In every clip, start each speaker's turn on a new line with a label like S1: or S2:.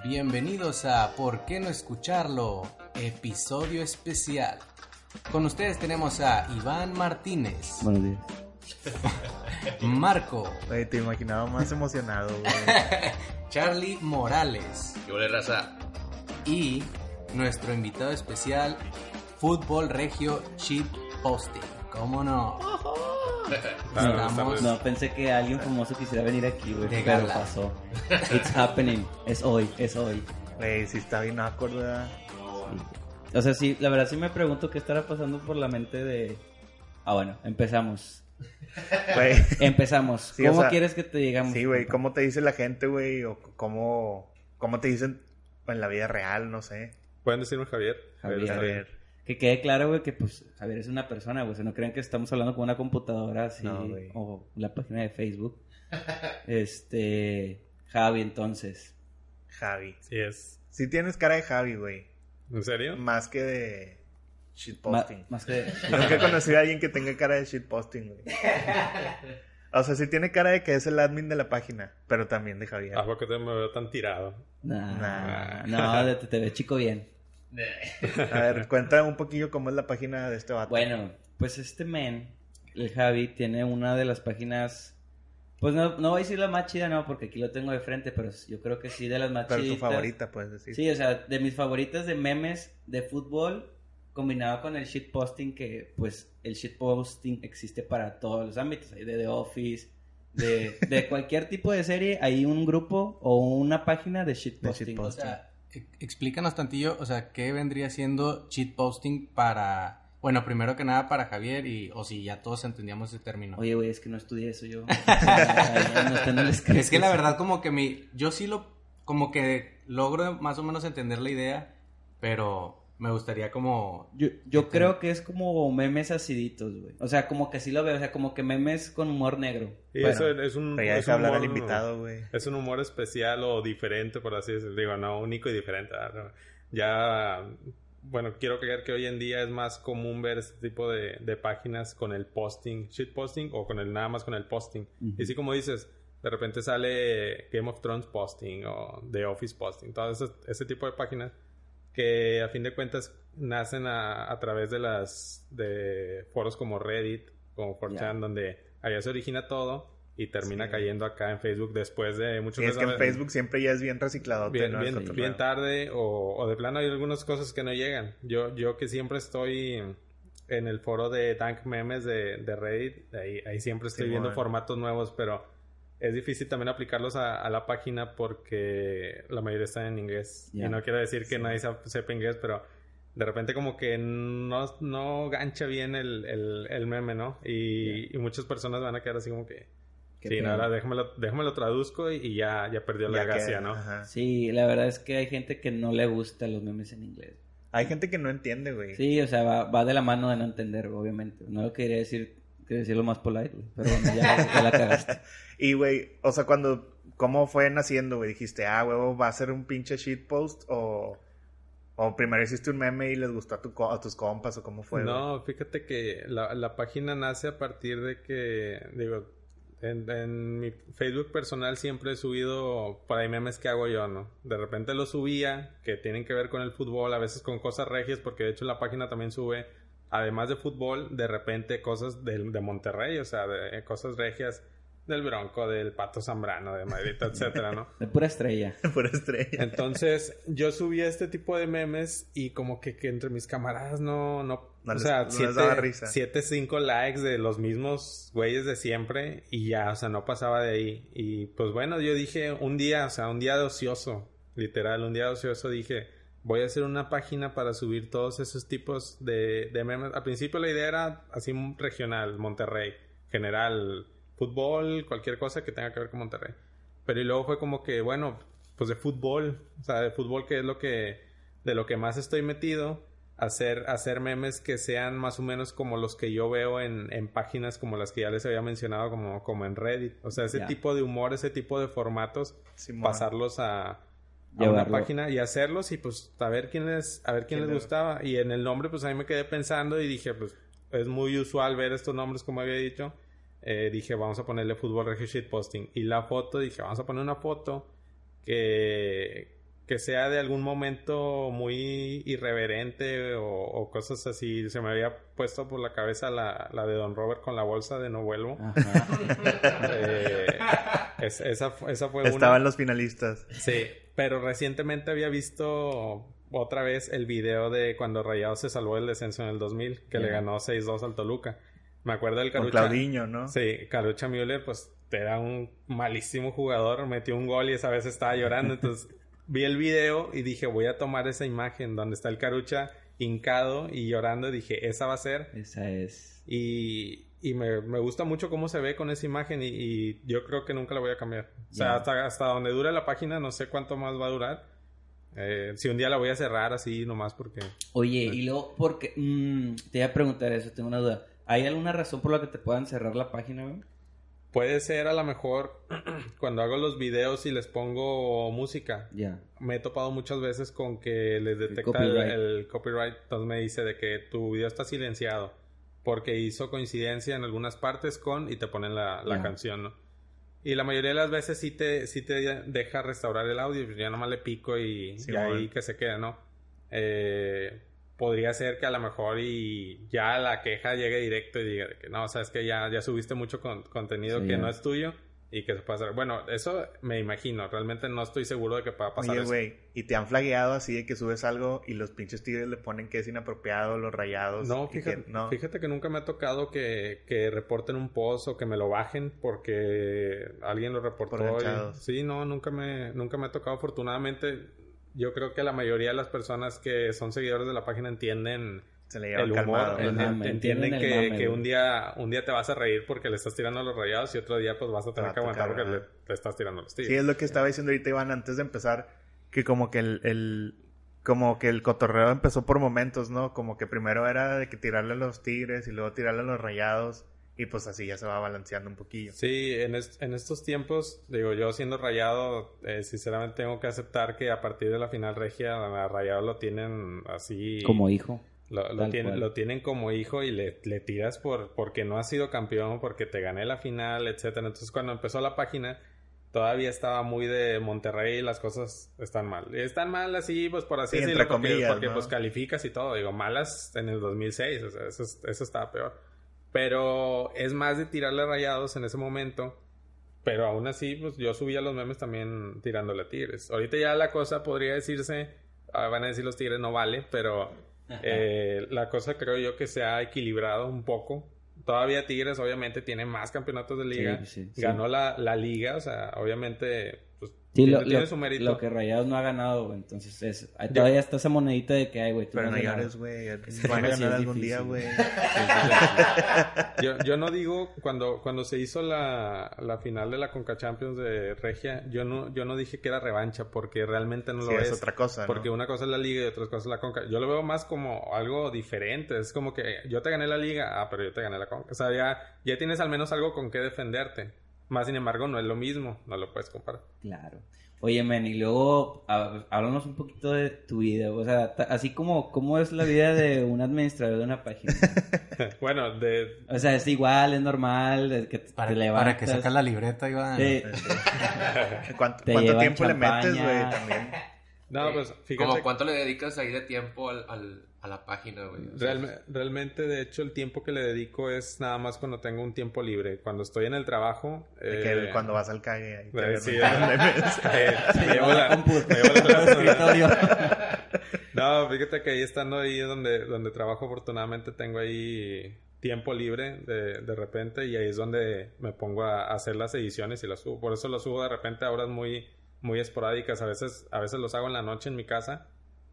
S1: Bienvenidos a ¿Por qué no escucharlo? Episodio especial. Con ustedes tenemos a Iván Martínez,
S2: Buenos días.
S1: Marco,
S3: Güey, te imaginaba más emocionado, güey.
S1: Charlie Morales
S4: Yo le raza.
S1: y nuestro invitado especial, Fútbol Regio Chip Posting. ¿Cómo no? Estamos-
S2: No, pensé que alguien famoso quisiera venir aquí, güey. Pero
S1: gala.
S2: pasó. It's happening. Es hoy, es hoy.
S3: Güey, sí está bien awkward, ¿verdad?
S2: O sea, sí, la verdad sí me pregunto qué estará pasando por la mente de... Ah, bueno, empezamos.
S3: Güey,
S2: Empezamos.
S3: Sí, o
S2: ¿Cómo
S3: sea,
S2: quieres que te digamos?
S3: sí, güey, ¿cómo te dice la gente, güey? O cómo, cómo te dicen en la vida real, no sé.
S5: Pueden decirme Javier.
S2: Javier.
S3: A ver,
S2: Que quede claro, güey, que pues Javier es una persona, güey. O sea, no crean que estamos hablando con una computadora así.
S3: No, güey.
S2: o la página de Facebook. Este... Javi, entonces.
S3: Javi.
S5: Sí es.
S3: Sí tienes cara de Javi, güey.
S5: ¿En serio?
S3: Más que de
S2: Ma-
S3: shitposting.
S2: más que...
S3: Nunca he conocido a alguien que tenga cara de shitposting, güey. O sea, sí tiene cara de que es el admin de la página, pero también de Javier.
S5: ¿A poco te me veo tan tirado?
S2: Nah,
S3: Nah.
S2: No, te, te ves chico bien.
S3: A ver, cuenta un poquillo cómo es la página de este vato.
S2: Bueno, pues este men, el Javi, tiene una de las páginas. Pues no, no voy a decir la más chida, no, porque aquí lo tengo de frente, pero yo creo que sí, de las más
S3: pero tu favorita, puedes decir.
S2: Sí, o sea, de mis favoritas de memes de fútbol, combinado con el shitposting, que pues el shitposting existe para todos los ámbitos, de The Office, de, de cualquier tipo de serie, hay un grupo o una página de shitposting.
S3: shitposting.
S1: O sea, e- explícanos tantillo, o sea, ¿qué vendría siendo cheat posting para... Bueno, primero que nada para Javier y... O si ya todos entendíamos ese término.
S2: Oye, güey, es que no estudié eso yo. No.
S1: Es que la verdad como que mi... Yo sí lo... Como que logro más o menos entender la idea, pero me gustaría como...
S2: Yo, yo creo que es como memes aciditos, güey. O sea, como que sí lo veo. O sea, como que memes con humor negro.
S5: Y
S3: Bueno,
S5: eso es un.
S3: Pero ya
S5: es
S3: deja
S5: un
S3: hablar al
S5: humor-
S3: invitado, güey.
S5: Es un humor especial o diferente, por así decirlo. Digo, no único y diferente. Ya. Bueno, quiero creer que hoy en día es más común ver este tipo de, de páginas con el posting, shit posting o con el nada más con el posting. Y así como dices, de repente sale Game of Thrones posting o The Office posting, todo ese, ese tipo de páginas que a fin de cuentas nacen a, a través de las de foros como Reddit, como 4chan,
S2: Ya.
S5: donde allá se origina todo y termina
S3: Sí.
S5: cayendo acá en Facebook después de muchos
S3: Sí, es que en Facebook siempre ya es bien reciclado.
S5: bien, bien, bien tarde o, o de plano hay algunas cosas que no llegan. Yo, yo que siempre estoy en el foro de Dank Memes de, de Reddit, ahí, ahí siempre estoy
S3: Sí,
S5: viendo
S3: bueno.
S5: formatos nuevos, pero es difícil también aplicarlos a, a la página porque la mayoría están en inglés.
S2: Ya.
S5: Y no quiero decir que
S3: Sí.
S5: nadie sep- sepa inglés, pero de repente como que no, no gancha bien el, el, el meme, ¿no? Y, y muchas personas van a quedar así como que... Sí, no, ahora déjamelo, déjamelo traduzco y, y ya, ya perdió la gracia, ¿no?
S2: Sí, la verdad es que hay gente que no le gusta los memes en inglés.
S3: Hay gente que no entiende, güey.
S2: Sí, o sea, va, va de la mano de no entender, obviamente. No lo quería decir, quería decirlo más polite, güey. Pero bueno, ya, ya la cagaste.
S3: Y, güey, o sea, cuando... ¿Cómo fue naciendo, güey? Dijiste, ah, huevo, ¿va a ser un pinche shitpost? O... O primero hiciste un meme y les gustó a, tu co- a tus compas, o cómo fue, güey?
S5: No, fíjate que la, la página nace a partir de que, digo, en, en mi Facebook personal siempre he subido por ahí memes que hago yo, ¿no? De repente los subía, que tienen que ver con el fútbol, a veces con cosas regias, porque de hecho la página también sube, además de fútbol, de repente cosas del- de, Monterrey, o sea, de, cosas regias del Bronco, del Pato Zambrano, de Madrid, etcétera, ¿no?
S2: De pura estrella.
S3: Pura estrella.
S5: Entonces, yo subía este tipo de memes y como que, que entre mis camaradas no, no,
S3: No
S5: o
S3: les-
S5: sea,
S3: no les
S5: siete,
S3: daba risa.
S5: siete, cinco likes de los mismos güeyes de siempre y ya, o sea, no pasaba de ahí. Y pues bueno, yo dije un día, o sea, un día de ocioso, literal, un día de ocioso dije, voy a hacer una página para subir todos esos tipos de, de memes. Al principio la idea era así regional, Monterrey, general, fútbol, cualquier cosa que tenga que ver con Monterrey. Pero y luego fue como que, bueno, pues de fútbol, o sea, de fútbol que es lo que, de lo que más estoy metido, hacer, hacer memes que sean más o menos como los que yo veo en, en páginas como las que ya les había mencionado, como, como en Reddit. O sea, ese tipo de humor, ese tipo de formatos,
S3: Simón.
S5: pasarlos a, a una página y hacerlos y pues a ver quién les, a ver quién
S3: ¿Quién
S5: les
S3: le-
S5: gustaba. Y en el nombre, pues a mí me quedé pensando y dije, pues es muy usual ver estos nombres, como había dicho. Eh, dije, vamos a ponerle fútbol regio shitposting. Y la foto, dije, vamos a poner una foto que, que sea de algún momento muy irreverente o, cosas así. Se me había puesto por la cabeza la, la de Don Robert con la bolsa de No Vuelvo. Eh, esa, esa fue
S3: Estaban los finalistas.
S5: Sí, pero recientemente había visto otra vez el video de cuando Rayado se salvó del descenso en el 2000, que le ganó 6-2 al Toluca. Me acuerdo del
S3: Carucha. Con Claudiño, ¿no?
S5: Sí, Carucha Müller, pues era un malísimo jugador, metió un gol y esa vez estaba llorando, entonces vi el video y dije, voy a tomar esa imagen donde está el Carucha hincado y llorando, dije, esa va a ser.
S2: Esa es.
S5: Y, y me, me, gusta mucho cómo se ve con esa imagen y, yo creo que nunca la voy a cambiar. O sea, hasta, hasta donde dure la página, no sé cuánto más va a durar. Eh, si un día la voy a cerrar así nomás porque...
S2: Oye, y luego, porque... Mmm, te iba a preguntar eso, tengo una duda. ¿Hay alguna razón por la que te puedan cerrar la página, güey?
S5: Puede ser a lo mejor cuando hago los videos y les pongo música.
S2: Ya.
S5: Me he topado muchas veces con que les detecta el copyright. Entonces me dice de que tu video está silenciado. Porque hizo coincidencia en algunas partes con y te ponen la, canción, ¿no? Y la mayoría de las veces sí te, sí te deja restaurar el audio. Pues ya nomás le pico y, y ahí que se queda, ¿no? Eh, podría ser que a lo mejor y ya la queja llegue directo y diga que no, o sea, es que ya, ya subiste mucho contenido que no es tuyo y que se puede hacer. Bueno, eso me imagino, realmente no estoy seguro de que pueda pasar
S3: Oye, güey, y te han flagueado así de que subes algo y los pinches tigres le ponen que es inapropiado, los rayados.
S5: No, fíjate que, no. fíjate que nunca me ha tocado que, que, reporten un post o que me lo bajen porque alguien lo reportó. sí, no, nunca me, nunca me ha tocado. Afortunadamente, yo creo que la mayoría de las personas que son seguidores de la página entienden el humor, entienden, que, un día un día te vas a reír porque le estás tirando a los rayados y otro día pues vas a tener que aguantar porque le, estás tirando a los tigres.
S3: Sí, es lo que estaba diciendo ahorita Iván antes de empezar, que como que el, el como que el cotorreo empezó por momentos, ¿no? Como que primero era de que tirarle a los tigres y luego tirarle a los rayados y pues así ya se va balanceando un poquillo.
S5: Sí, en, en estos tiempos, digo, yo siendo rayado, eh, sinceramente tengo que aceptar que a partir de la final regia, a rayado lo tienen así...
S2: Como hijo.
S5: Lo, lo, tienen, lo tienen como hijo y le, le, tiras por porque no ha sido campeón, porque te gané la final, etcétera. Entonces cuando empezó la página, todavía estaba muy de Monterrey y las cosas están mal. Están mal así, pues por así decirlo, porque, porque pues calificas y todo. Digo, malas en el 2006, o sea, eso, eso estaba peor. Pero es más de tirarle rayados en ese momento. Pero aún así, pues yo subía los memes también tirándole a Tigres. Ahorita ya la cosa podría decirse, ah, van a decir los Tigres no vale, pero eh, la cosa creo yo que se ha equilibrado un poco. Todavía Tigres obviamente tiene más campeonatos de liga. Ganó la, la liga, o sea, obviamente
S2: Sí, lo, lo, que Rayados no ha ganado, Entonces, es, todavía está esa monedita de que hay, güey.
S3: Pero no llores, güey. Van a ganar algún día, güey.
S5: yo, yo no digo, cuando, cuando se hizo la, la final de la Conca Champions de Regia, yo no, yo no dije que era revancha, porque realmente no lo es.
S3: es otra cosa,
S5: Porque una cosa es la Liga y otra cosa es la Conca. Yo lo veo más como algo diferente. Es como que yo te gané la Liga, ah, pero yo te gané la Conca. O sea, ya, ya tienes al menos algo con qué defenderte. Más sin embargo, no es lo mismo, no lo puedes comparar.
S2: Claro. Oye, men, y luego háblanos un poquito de tu vida. O sea, así como, ¿cómo es la vida de un administrador de una página?
S5: bueno, de...
S2: O sea, es igual, es normal, que
S1: para, te levantas... Para que sacas la libreta, Iván.
S3: Sí. ¿Cuánto, tiempo le metes, güey, también?
S5: No, pues fíjate.
S4: cuánto le dedicas ahí de tiempo al, a la página, güey?
S5: realmente, de hecho, el tiempo que le dedico es nada más cuando tengo un tiempo libre. Cuando estoy en el trabajo.
S3: Eh, cuando vas al calle. Ahí
S5: te sí, eh, No, fíjate que ahí estando ahí donde, donde trabajo, afortunadamente tengo ahí tiempo libre de, de repente y ahí es donde me pongo a, hacer las ediciones y las subo. Por eso lo subo de repente a horas muy muy esporádicas. A veces, a veces los hago en la noche en mi casa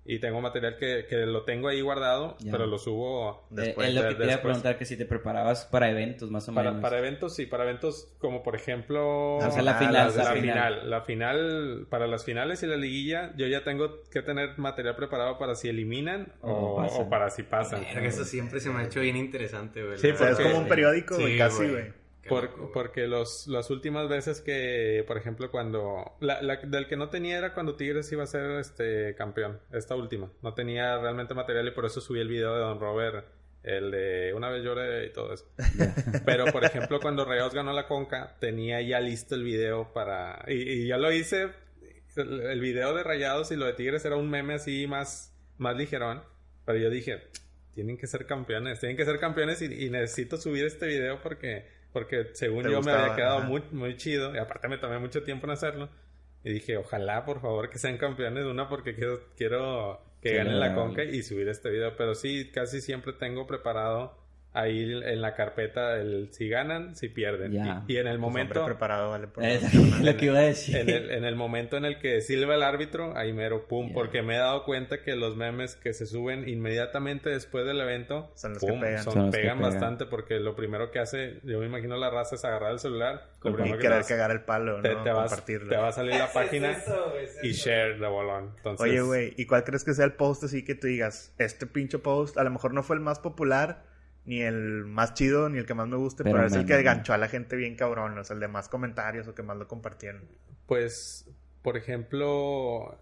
S5: y tengo material que, que lo tengo ahí guardado, pero lo subo
S2: después. Eh, es lo que te iba a preguntar, que si te preparabas para eventos más o
S5: para,
S2: menos.
S5: Para eventos, sí, para eventos como por ejemplo...
S2: O sea, la final.
S5: La, final. La final, para las finales y la liguilla, yo ya tengo que tener material preparado para si eliminan o, o, para si pasan.
S4: eso siempre se me ha hecho bien interesante, güey.
S3: Sí, porque, es como un periódico, casi, güey
S5: porque los, las últimas veces que, por ejemplo, cuando... La, del que no tenía era cuando Tigres iba a ser este campeón. Esta última. No tenía realmente material y por eso subí el video de Don Robert. El de una vez lloré y todo eso. Pero, por ejemplo, cuando Rayados ganó la Conca, tenía ya listo el video para... Y, ya lo hice el, el video de Rayados y lo de Tigres era un meme así más, más ligerón. Pero yo dije, tienen que ser campeones, tienen que ser campeones y, y necesito subir este video porque, porque según yo me había quedado
S3: ajá.
S5: muy, muy chido. Y aparte me tomé mucho tiempo en hacerlo. Y dije, ojalá, por favor, que sean campeones. Una, porque quiero, quiero que ganen la conca y subir este video. Pero sí, casi siempre tengo preparado ahí en la carpeta el si ganan, si pierden. Y, y en el
S3: Pues,
S5: momento...
S3: hombre preparado, vale. por
S2: Es lo que iba a decir.
S5: En el, en el momento en el que silba el árbitro, ahí mero, pum, porque me he dado cuenta que los memes que se suben inmediatamente después del evento,
S3: Son los que pegan.
S5: son-
S2: Son los que
S5: pegan
S2: pegan.
S5: bastante porque lo primero que hace, yo me imagino la raza es agarrar el celular, lo
S3: Y
S5: primero que
S3: querer cagar el palo,
S5: te,
S3: ¿no?
S5: te vas,
S3: Compartirlo.
S5: te va a salir la página y share de bolón. Entonces,
S3: Oye, güey, ¿y cuál crees que sea el post así que tú digas, este pinche post, a lo mejor no fue el más popular, ni el más chido, ni el que más me guste,
S2: Pero
S3: pero, es el que ganchó a la gente bien cabrón, o sea, el de más comentarios o que más lo compartieron?
S5: Pues, por ejemplo,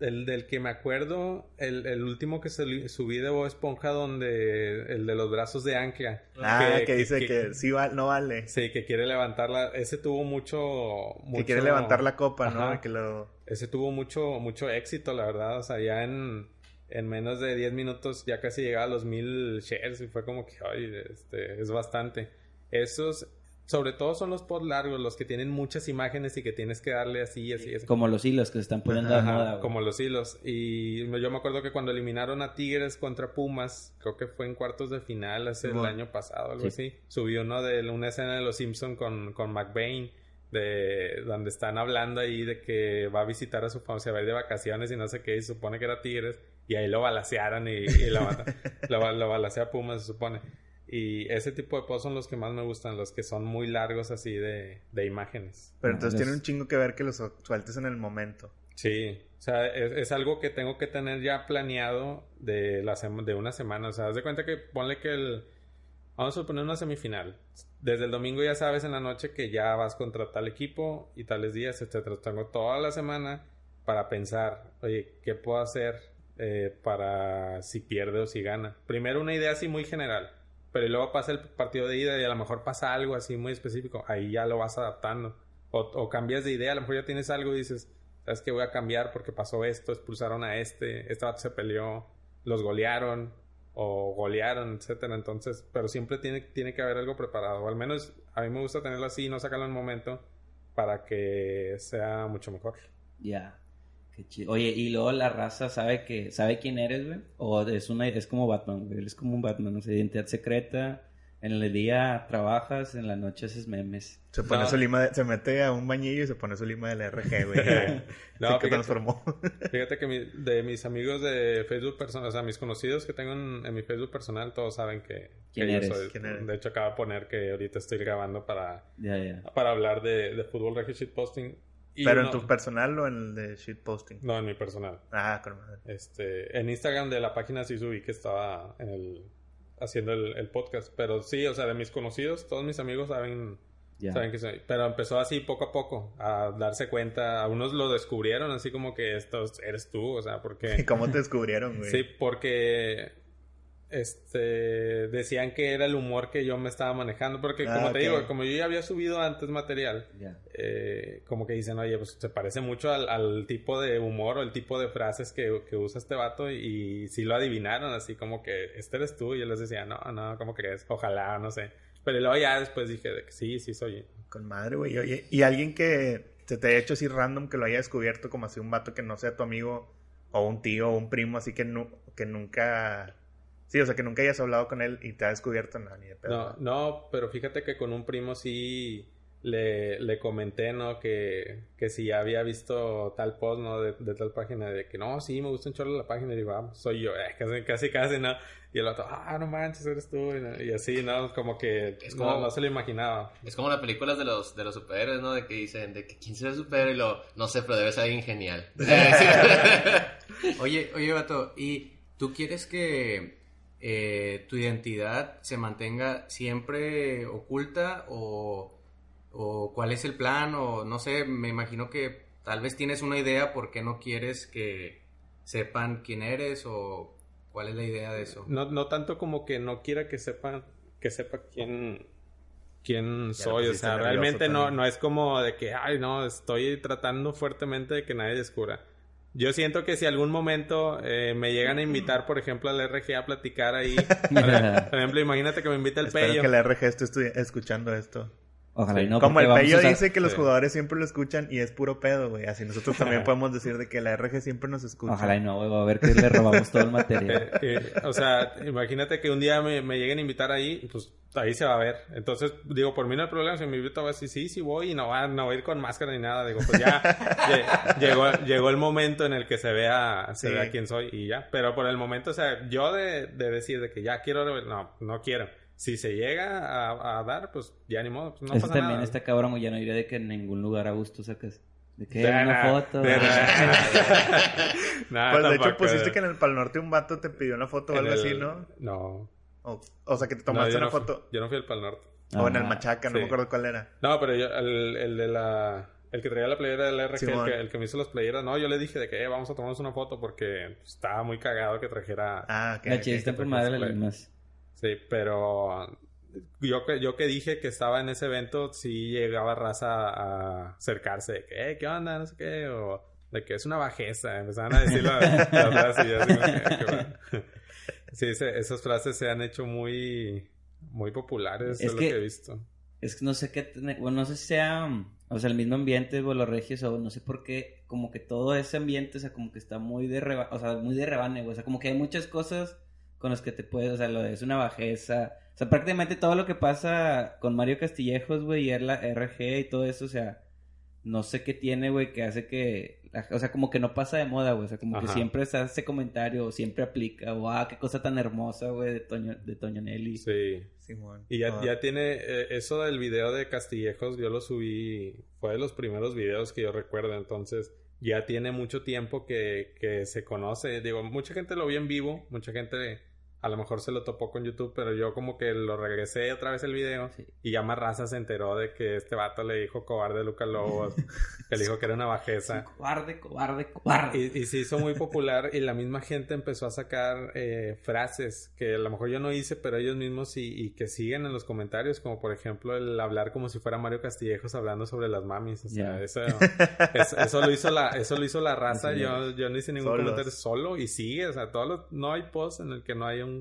S5: el del que me acuerdo, el, el último que subí de Bob Esponja, donde el de los brazos de ancla.
S3: Ah, que, dice que, sí va, no vale.
S5: Sí, que quiere levantarla. Ese tuvo mucho. mucho
S3: Que quiere levantar la copa, ¿no? Que lo...
S5: Ese tuvo mucho, mucho éxito, la verdad. O sea, ya en, en menos de 10 minutos ya casi llegaba a los mil shares y fue como que, ay, este, es bastante. Esos, sobre todo son los posts largos, los que tienen muchas imágenes y que tienes que darle así, así, así.
S2: Como los hilos que se están poniendo de moda.
S5: como los hilos. Y yo me acuerdo que cuando eliminaron a Tigres contra Pumas, creo que fue en cuartos de final hace el año pasado, algo
S2: Sí.
S5: así. Subió uno de una escena de Los Simpson con, con McBain, de donde están hablando ahí de que va a visitar a su familia, se va a ir de vacaciones y no sé qué, y se supone que era Tigres, y ahí lo balacearon y, y lo, lo, lo balacea Pumas, se supone. Y ese tipo de posts son los que más me gustan, los que son muy largos así de, de imágenes.
S3: Pero entonces tiene un chingo que ver que los sueltes en el momento.
S5: Sí, o sea, es, es algo que tengo que tener ya planeado de, la de una semana. O sea, haz de cuenta que ponle que el... Vamos a suponer una semifinal. Desde el domingo ya sabes en la noche que ya vas contra tal equipo y tales días, etcétera. Tengo toda la semana para pensar, oye, ¿qué puedo hacer eh, para si pierde o si gana? Primero una idea así muy general, pero luego pasa el partido de ida y a lo mejor pasa algo así muy específico. Ahí ya lo vas adaptando. O, cambias de idea, a lo mejor ya tienes algo y dices, ¿sabes qué? Voy a cambiar porque pasó esto, expulsaron a este, este vato se peleó, los golearon o golearon, etcétera. Entonces, pero siempre tiene, tiene que haber algo preparado. O al menos a mí me gusta tenerlo así y no sacarlo en el momento para que sea mucho mejor.
S2: Ya. Qué chido. Oye, y luego la raza sabe que sabe quién eres, güey. O es una es como Batman, güey. Eres como un Batman, o sea, identidad secreta. En el día trabajas, en la noche haces memes.
S3: Se pone
S5: No.
S3: su lima, de- se mete a un bañillo y se pone su lima del RG, güey.
S5: No,
S3: Así que
S5: fíjate.
S3: transformó.
S5: Fíjate que mi- de mis amigos de Facebook personal, o sea, mis conocidos que tengo en, en mi Facebook personal, todos saben que,
S2: ¿Quién
S5: que yo
S2: eres?
S5: soy.
S3: ¿Quién eres?
S5: De hecho, acabo de poner que ahorita estoy grabando para, para hablar de, de fútbol regio shitposting. Y
S3: Pero
S5: no-
S3: en tu personal o en el de shitposting.
S5: No, en mi personal.
S3: Ah, con madre.
S5: Este, en Instagram de la página sí subí que estaba en el, haciendo el, el podcast. Pero sí, o sea, de mis conocidos, todos mis amigos saben, saben que soy. Pero empezó así poco a poco a darse cuenta. A unos lo descubrieron así como que esto eres tú, o sea, porque...
S3: ¿Y cómo te descubrieron, güey?
S5: Sí, porque este decían que era el humor que yo me estaba manejando. Porque
S3: Ah,
S5: como te digo, como yo ya había subido antes material, eh, como que dicen, oye, pues se parece mucho al, al tipo de humor o el tipo de frases que, que usa este vato. Y, sí lo adivinaron, así como que este eres tú. Y yo les decía, no, no, ¿cómo crees? Ojalá, no sé. Pero luego ya después dije de que sí, sí soy.
S3: Con madre, güey. Oye, y alguien que se te haya hecho así random, que lo haya descubierto como así un vato que no sea tu amigo, o un tío, o un primo, así que, nu- que nunca... Sí, o sea, que nunca hayas hablado con él y te ha descubierto, no, ni de pedo.
S5: No, no, pero fíjate que con un primo sí le, le comenté, ¿no? Que, que si había visto tal post, ¿no? De, de tal página, de que no, sí, me gusta un chorro la página. Y digo, ah, soy yo, eh, casi, casi, casi, ¿no? Y el otro, ah, no manches, eres tú. Y, no- y así, ¿no? Como que
S4: Es
S5: no,
S4: como-
S5: no se lo imaginaba.
S4: Es como las películas de los, de los superhéroes, ¿no? De que dicen, de que quién será el superhéroe y lo, no sé, pero debe ser alguien genial.
S1: Oye, oye, Vato, ¿y tú quieres que eh, tu identidad se mantenga siempre oculta o, o cuál es el plan? O no sé, me imagino que tal vez tienes una idea por qué no quieres que sepan quién eres o cuál es la idea de eso.
S5: No, no tanto como que no quiera que sepa, que sepa quién, quién soy. O sea, realmente no, no es como de que, ay, no, estoy tratando fuertemente de que nadie descubra. Yo siento que si algún momento eh, me llegan a invitar, por ejemplo, al RG a platicar ahí, por por ejemplo, imagínate que me invita el
S3: Espero
S5: Pello.
S3: que la RG esté escuchando esto.
S2: Ojalá
S5: Sí.
S2: y no.
S3: Como el Pello
S2: a
S3: dice que los
S5: Sí.
S3: jugadores siempre lo escuchan y es puro pedo, güey. Así nosotros también podemos decir de que la RG siempre nos escucha.
S2: Ojalá y no, güey. Va a ver que le robamos todo el material.
S5: Eh, eh, o sea, imagínate que un día me, me lleguen a invitar ahí, pues ahí se va a ver. Entonces, digo, por mí no hay problema. Si me invita, voy a decir, sí, sí voy y no va, no voy a ir con máscara ni nada. Digo, pues ya lle- llegó, llegó el momento en el que se vea, se
S3: Sí.
S5: vea quién soy y ya. Pero por el momento, o sea, yo de, de decir de que ya quiero, no, no quiero. Si se llega a, a dar, pues ya ni modo, pues no
S2: Eso
S5: pasa
S2: también
S5: nada.
S2: está cabrón, güey. Ya no iré de que en ningún lugar a gusto sacas. De que
S5: De
S2: una foto.
S5: de. Nah,
S3: Pues de hecho pusiste que en el Pal Norte un vato te pidió una foto o algo así,
S5: el-
S3: ¿no?
S5: No.
S3: O, o sea, que te tomaste una
S5: no fui-
S3: foto.
S5: yo no fui al Pal Norte.
S3: O en el Machaca, no
S5: sí.
S3: me acuerdo cuál era.
S5: No, pero yo, el, el de la... El que traía la playera del RG, el
S3: Simón.
S5: que, el que me hizo las playeras, no, yo le dije de que eh, vamos a tomarnos una foto porque estaba muy cagado que trajera...
S3: Ah, ok.
S2: La
S3: ok.
S2: chiste por madre las mismas.
S5: Sí, pero yo que, yo que dije que estaba en ese evento, sí llegaba raza a acercarse de que, eh, ¿qué onda? No sé qué, o de que es una bajeza. Empezaban a decir la, la frase y yo así. Sí, esas frases se han hecho muy, muy populares,
S2: Es
S5: es, lo
S2: que-
S5: he visto.
S2: Es que no sé qué, bueno, no sé si sea, o sea, el mismo ambiente, o los regios, o no sé por qué, como que todo ese ambiente, o sea, como que está muy de reba, o sea, muy de rebane, o sea, como que hay muchas cosas con las que te puedes, o sea, lo de es una bajeza, o sea, prácticamente todo lo que pasa con Mario Castillejos, güey, y la RG y todo eso, o sea, no sé qué tiene, güey, que hace que, o sea, como que no pasa de moda, güey, o sea, como que
S5: Ajá.
S2: siempre está ese comentario, o siempre aplica, o ah, qué cosa tan hermosa, güey, de Toño, de Toño Nelly.
S5: Sí.
S3: Simón.
S5: Y ya,
S3: Ah.
S5: ya tiene eh, eso del video de Castillejos, yo lo subí, fue de los primeros videos que yo recuerdo, entonces ya tiene mucho tiempo que, que se conoce. Digo, mucha gente lo vio en vivo, mucha gente a lo mejor se lo topó con YouTube, pero yo como que lo regresé otra vez el video
S2: Sí.
S5: y ya más raza se enteró de que este vato le dijo cobarde a Lucas Lobos, que le dijo que era una bajeza.
S2: Cobarde, cobarde, cobarde.
S5: Y, y se hizo muy popular y la misma gente empezó a sacar eh, frases que a lo mejor yo no hice, pero ellos mismos y, y que siguen en los comentarios, como por ejemplo el hablar como si fuera Mario Castillejos hablando sobre las mamis. O sea, eso, eso, eso lo hizo la, eso lo hizo la raza.
S2: Sí.
S5: Yo, yo no hice ningún
S3: Solos.
S5: comentario solo y sigue. O sea, todos los- no hay post en el que no haya un,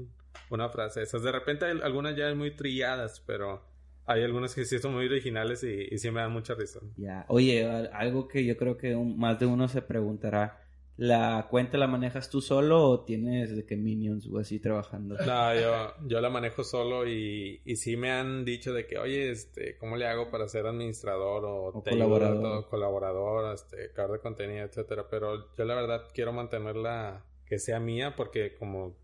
S5: una frase. Esas de repente hay algunas ya muy trilladas, pero hay algunas que sí son muy originales y, y sí me dan mucha risa.
S2: Ya. Oye, algo que yo creo que un- más de uno se preguntará. ¿La cuenta la manejas tú solo o tienes de que minions o así trabajando?
S5: No, yo, yo la manejo solo y, y sí me han dicho de que, oye, este, ¿cómo le hago para ser administrador o,
S2: O colaborador.
S5: todo, colaborador, este, creador de contenido, etcétera? Pero yo la verdad quiero mantenerla que sea mía porque como,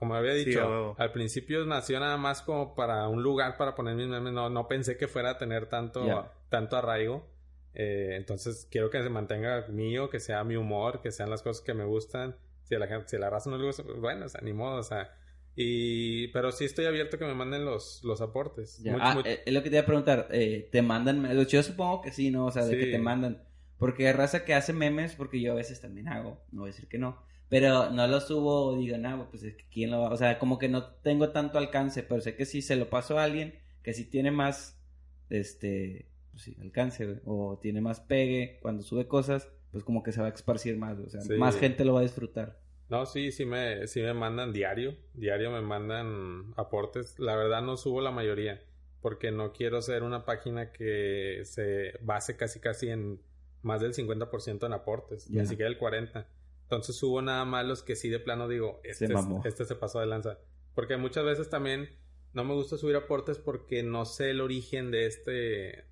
S5: como había dicho, al principio nació nada más como para un lugar para poner mis memes, no, no pensé que fuera a tener tanto, tanto arraigo. Eh, entonces quiero que se mantenga mío, que sea mi humor, que sean las cosas que me gustan. Si a la gente, si a la raza no le gusta, pues bueno, o sea, ni modo, o sea. Y, pero sí estoy abierto a que me manden los, los aportes. Mucho-
S2: Ah,
S5: mucho-
S2: eh, es lo que te iba a preguntar. eh, ¿Te mandan memes? Yo supongo que sí, ¿no? O sea, de
S5: Sí.
S2: que te mandan. Porque hay raza que hace memes, porque yo a veces también hago. No voy a decir que no. Pero no lo subo o digo, no, pues es que quién lo va. O sea, como que no tengo tanto alcance, pero sé que si se lo paso a alguien que sí tiene más, este, pues sí, alcance, güey, o tiene más pegue cuando sube cosas, pues como que se va a esparcir más, o sea,
S5: Sí.
S2: más gente lo va a disfrutar.
S5: No, sí, sí me, sí me mandan diario. Diario me mandan aportes. La verdad no subo la mayoría. Porque no quiero ser una página que se base casi casi en más del 50% en aportes.
S2: Ya.
S5: Ni siquiera el 40%. Entonces subo nada más los que sí de plano digo, este,
S2: Se mamó.
S5: este se pasó de lanza. Porque muchas veces también no me gusta subir aportes porque no sé el origen de este,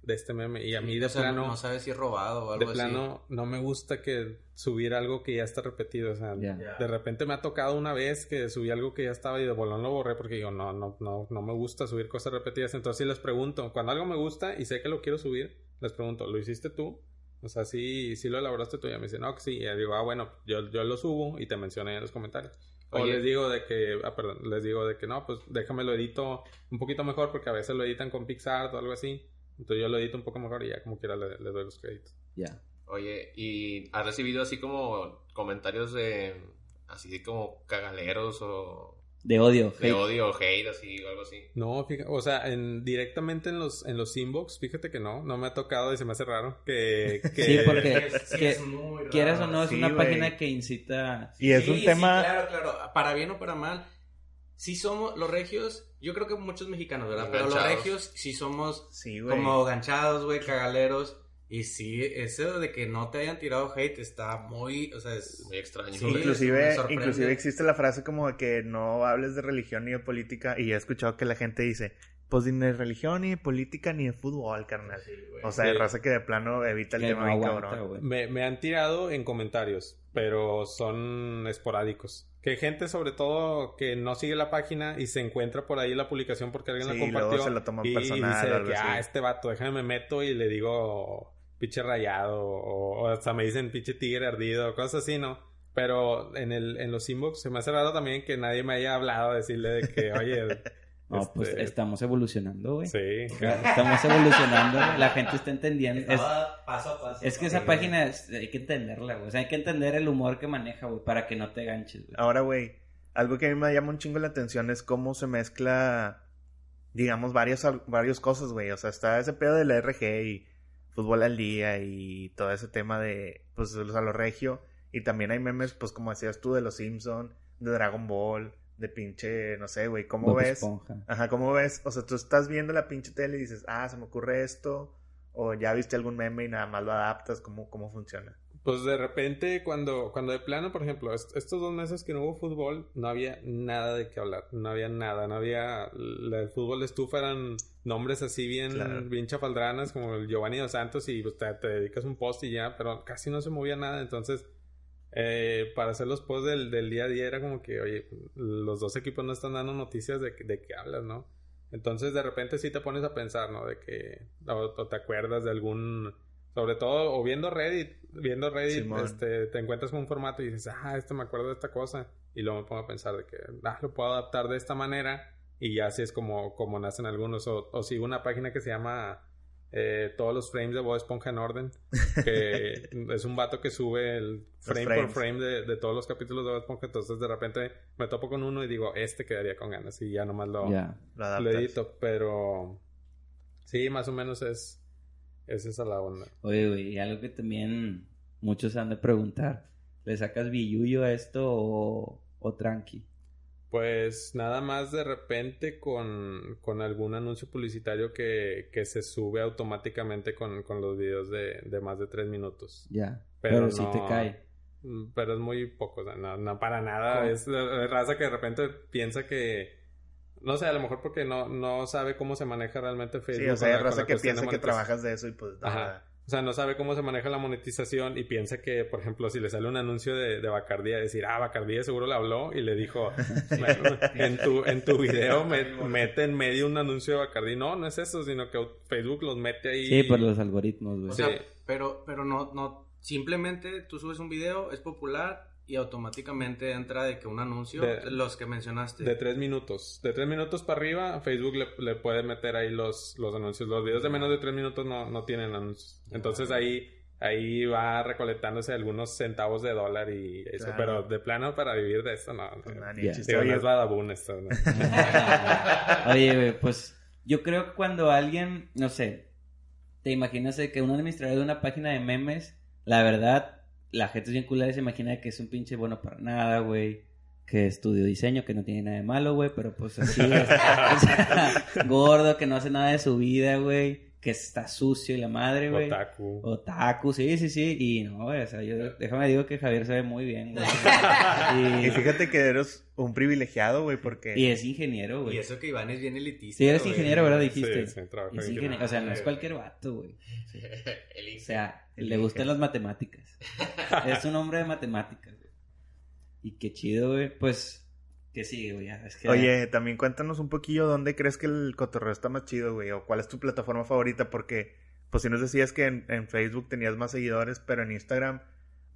S5: de este meme. Y a mí de
S1: O sea,
S5: plano...
S1: no sabes si es robado o
S5: De
S1: algo así.
S5: plano, no me gusta que subir algo que ya está repetido. O sea,
S2: Ya.
S5: de repente me ha tocado una vez que subí algo que ya estaba y de bolón lo borré porque digo, no, no, no, no me gusta subir cosas repetidas. Entonces sí les pregunto, cuando algo me gusta y sé que lo quiero subir, les pregunto, ¿lo hiciste tú? O sea, sí, sí lo elaboraste tú. Y ya me dicen, no, que sí. Y ya digo, ah, bueno, yo, yo lo subo y te mencioné en los comentarios. O
S4: Oye.
S5: les digo de que, ah, perdón, les digo de que no, pues déjame lo edito un poquito mejor porque a veces lo editan con PixArt o algo así. Entonces yo lo edito un poco mejor y ya como quiera le, le doy los créditos.
S2: Ya.
S4: Oye, ¿y has recibido así como comentarios de... así como cagaleros o...
S2: De odio.
S4: De
S2: hate.
S4: odio o hate, así, o algo así.
S5: No, fíjate, o sea, en, directamente en los, en los inbox, fíjate que no, no me ha tocado y se me hace raro que... que
S2: Sí, porque que-
S1: es muy raro.
S2: quieras o no, es
S3: Sí,
S2: una página que incita...
S3: Y es
S1: Sí,
S3: un
S1: sí,
S3: tema...
S1: claro, claro. Para bien o para mal. Sí somos los regios. Yo creo que muchos mexicanos, ¿verdad? Pero los regios sí somos como ganchados, güey, cagaleros. Y sí, eso de que no te hayan tirado hate está muy, o sea, es...
S4: Muy extraño.
S1: Sí.
S3: inclusive, inclusive existe la frase como de que no hables de religión ni de política y he escuchado que la gente dice, pues ni de religión ni de política ni de fútbol, carnal. O sea,
S5: Sí.
S3: hay raza que de plano evita el
S2: que
S3: tema
S2: no aguanta,
S3: cabrón.
S5: Me, me han tirado en comentarios, pero son esporádicos. Que gente, sobre todo, que no sigue la página y se encuentra por ahí la publicación porque alguien
S3: Sí,
S5: la
S3: y luego
S5: compartió.
S3: se lo toman
S5: y, y
S3: personal
S5: dice de
S3: algo
S5: que, ah, este vato, déjame me meto y le digo pinche rayado o, o hasta me dicen pinche tigre ardido, cosas así, ¿no? Pero en, el, en los inbox se me hace raro también que nadie me haya hablado, decirle de que, oye...
S2: No, pues
S5: este,
S2: estamos evolucionando, güey.
S5: Sí.
S2: Estamos evolucionando, güey. la gente está entendiendo. Es,
S1: paso a paso.
S2: es que esa página es- hay que entenderla, güey. O sea, hay que entender el humor que maneja, güey, para que no te ganches, güey.
S3: Ahora, güey, algo que a mí me llama un chingo la atención es cómo se mezcla, digamos, varias, varias cosas, güey. O sea, está ese pedo de la RG y fútbol al día y todo ese tema de, pues, o sea, lo regio. Y también hay memes, pues, como decías tú, de los Simpson, de Dragon Ball, de pinche, no sé, güey, ¿cómo
S2: Bob
S3: ves?
S2: Esponja.
S3: Ajá, ¿cómo ves? O sea, tú estás viendo la pinche tele y dices, ah, se me ocurre esto. O ya viste algún meme y nada más lo adaptas, ¿cómo, cómo funciona?
S5: Pues de repente, cuando, cuando de plano, por ejemplo, est- estos dos meses que no hubo fútbol, no había nada de qué hablar. No había nada. No había. La del fútbol de estufa eran nombres así bien,
S3: Claro.
S5: bien chafaldranas, como el Giovanni dos Santos, y pues, te, te dedicas un post y ya, pero casi no se movía nada. Entonces, eh, para hacer los posts del, del día a día era como que, oye, los dos equipos no están dando noticias de, de qué hablas, ¿no? Entonces de repente sí te pones a pensar, ¿no? De que o, o te acuerdas de algún, sobre todo, o viendo Reddit, viendo Reddit,
S3: Simón.
S5: este, te encuentras con un formato y dices, ah, esto me acuerdo de esta cosa, y luego me pongo a pensar de que, ah, lo puedo adaptar de esta manera, y ya así es como, como nacen algunos, o, o sigo una página que se llama eh, todos los frames de Bob Esponja en orden, que es un vato que sube el frame por frame de, de todos los capítulos de Bob Esponja, entonces de repente me topo con uno y digo, este quedaría con ganas, y ya nomás lo, edito, pero sí, más o menos es, es esa la onda.
S2: Oye, güey, y algo que también muchos han de preguntar. ¿Le sacas billuyo a esto o, o tranqui?
S5: Pues nada más de repente con, con algún anuncio publicitario que, que se sube automáticamente con, con los videos de, de más de tres minutos.
S2: Ya.
S5: Pero
S2: Pero, si
S5: no-
S2: te cae.
S5: Mm, Pero es muy poco, o sea, no, no para nada.
S2: ¿Cómo?
S5: Es la raza que de repente piensa que... No sé, a lo mejor porque no, no sabe cómo se maneja realmente Facebook.
S3: Sí, o sea, hay raza que piensa que trabajas de eso y pues nada.
S5: O sea, no sabe cómo se maneja la monetización y piensa que, por ejemplo, si le sale un anuncio de, de Bacardí, a decir, ah, Bacardí seguro le habló y le dijo, "Me- en tu, en tu video me- mete en medio un anuncio de Bacardí. No, no es eso, sino que Facebook los mete ahí.
S2: Sí, por los algoritmos, güey.
S1: O
S5: Sí.
S1: sea, pero, pero no, no, simplemente tú subes un video, es popular y automáticamente entra de que un anuncio,
S5: De-
S1: los que mencionaste.
S5: De tres minutos. De tres minutos para arriba, Facebook le, le puede meter ahí los, los anuncios. Los videos de menos de tres minutos no, no tienen anuncios. Entonces ahí, ahí va recolectándose algunos centavos de dólar y eso.
S3: Claro.
S5: Pero de plano para vivir de esto, no. no.
S3: Pues
S2: Ya.
S3: chiste.
S5: Digo,
S3: Oye,
S5: no es Badabun esto, ¿no?
S2: Oye, pues yo creo que cuando alguien, no sé, te imaginas que un administrador de una página de memes, la verdad, la gente es bien culera y se imagina que es un pinche bueno para nada, güey. Que estudió diseño, que no tiene nada de malo, güey, pero pues así es. O sea, gordo, que no hace nada de su vida, güey. Que está sucio y la madre, güey.
S5: Otaku.
S2: Otaku, sí, sí, sí. Y no, güey, o sea, yo déjame digo que Javier se ve muy bien, güey.
S3: Y
S2: Y,
S3: fíjate que eres un privilegiado, güey, porque...
S2: y es ingeniero,
S1: y
S2: güey.
S1: eso que Iván es bien elitista.
S2: Sí, eres
S1: güey.
S2: ingeniero, ¿verdad?
S5: Sí,
S2: Dijiste.
S5: sí, trabajo
S2: Es
S5: en
S2: ingeniero, o sea, no es cualquier vato, güey.
S4: El
S2: O sea, le gustan las matemáticas. es un hombre de matemáticas, güey. Y qué chido, güey. Pues, que sigue, güey. Ya, Es que
S3: Oye, también cuéntanos un poquillo dónde crees que el cotorreo está más chido, güey, o cuál es tu plataforma favorita, porque, pues si nos decías que en, en Facebook tenías más seguidores, pero en Instagram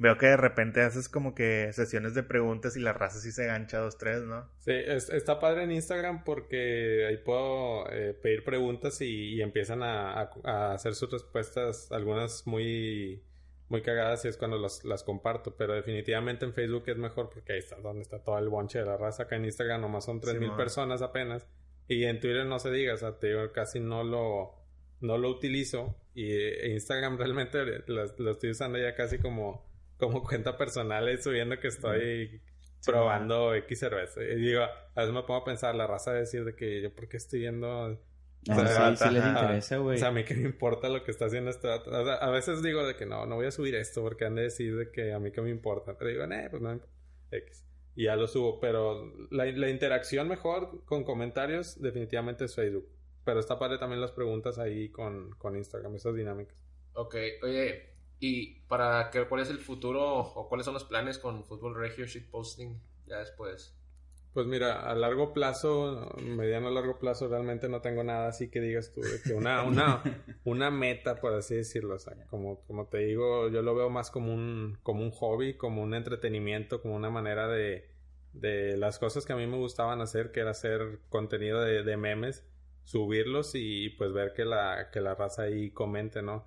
S3: veo que de repente haces como que sesiones de preguntas y la raza sí se gancha dos, tres, ¿no?
S5: Sí, es- está padre en Instagram porque ahí puedo eh, pedir preguntas y, y empiezan a, a- a hacer sus respuestas, algunas muy, muy cagadas y es cuando las, las comparto. Pero definitivamente en Facebook es mejor porque ahí está donde está todo el bonche de la raza. Acá en Instagram nomás son 3.000
S3: Simón.
S5: personas apenas. Y en Twitter no se diga, o sea, te digo, casi no lo, no lo utilizo. Y eh, Instagram realmente lo, lo estoy usando ya casi como, como cuenta personal y subiendo que estoy probando X cerveza. Y digo, a veces me pongo a pensar, la raza de decir de que yo, ¿por qué estoy viendo
S2: Ah,
S5: O sea,
S2: sí, sí les
S3: ajá.
S2: interesa, güey.
S5: o sea, a mí que me importa lo que está haciendo este vato. O sea, a veces digo de que no, no voy a subir esto porque han de decir de que a mí que me importa. Pero digo, eh, pues no me importa. X. Y ya lo subo. Pero la, la interacción mejor con comentarios definitivamente es Facebook. Pero está padre también las preguntas ahí con, con Instagram, esas dinámicas.
S4: Ok, oye, ¿y para qué, cuál es el futuro o cuáles son los planes con Fútbol Regio Shitposting ya después?
S5: Pues mira, a largo plazo, mediano a largo plazo, realmente no tengo nada así que digas tú, de que una, una, una meta, por así decirlo. O sea, como, como te digo, yo lo veo más como un, como un hobby, como un entretenimiento, como una manera de, de las cosas que a mí me gustaban hacer, que era hacer contenido de, de memes, subirlos y pues ver que la, que la raza ahí comente, ¿no?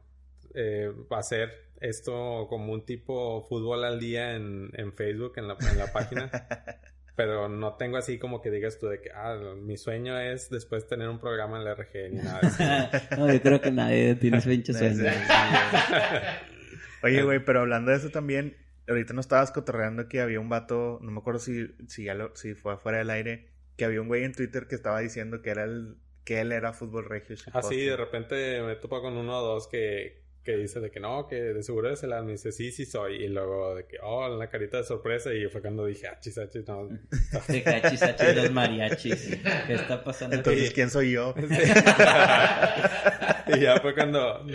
S5: Eh, hacer esto como un tipo fútbol al día en, en Facebook, en la, en la página. Pero no tengo así como que digas tú de que, ah, mi sueño es después tener un programa en la RG ni nada de eso.
S2: no, yo creo que nadie tiene ese pinche sueño.
S3: Oye, güey, pero hablando de eso también, ahorita nos estabas cotorreando que había un vato, no me acuerdo si, si, ya lo- si fue afuera del aire, que había un güey en Twitter que estaba diciendo que era el que él era fútbol regio.
S5: Así de repente me topa con uno o dos que, que dice de que no, que de seguro es el me dice sí, sí soy. Y luego de que, oh, la carita de sorpresa. Y fue cuando dije, ah, chis, ah, chis, no.
S2: De cachis, achis, los mariachis. ¿Qué está pasando
S3: Entonces,
S2: aquí?
S3: ¿quién soy yo?
S5: y ya fue cuando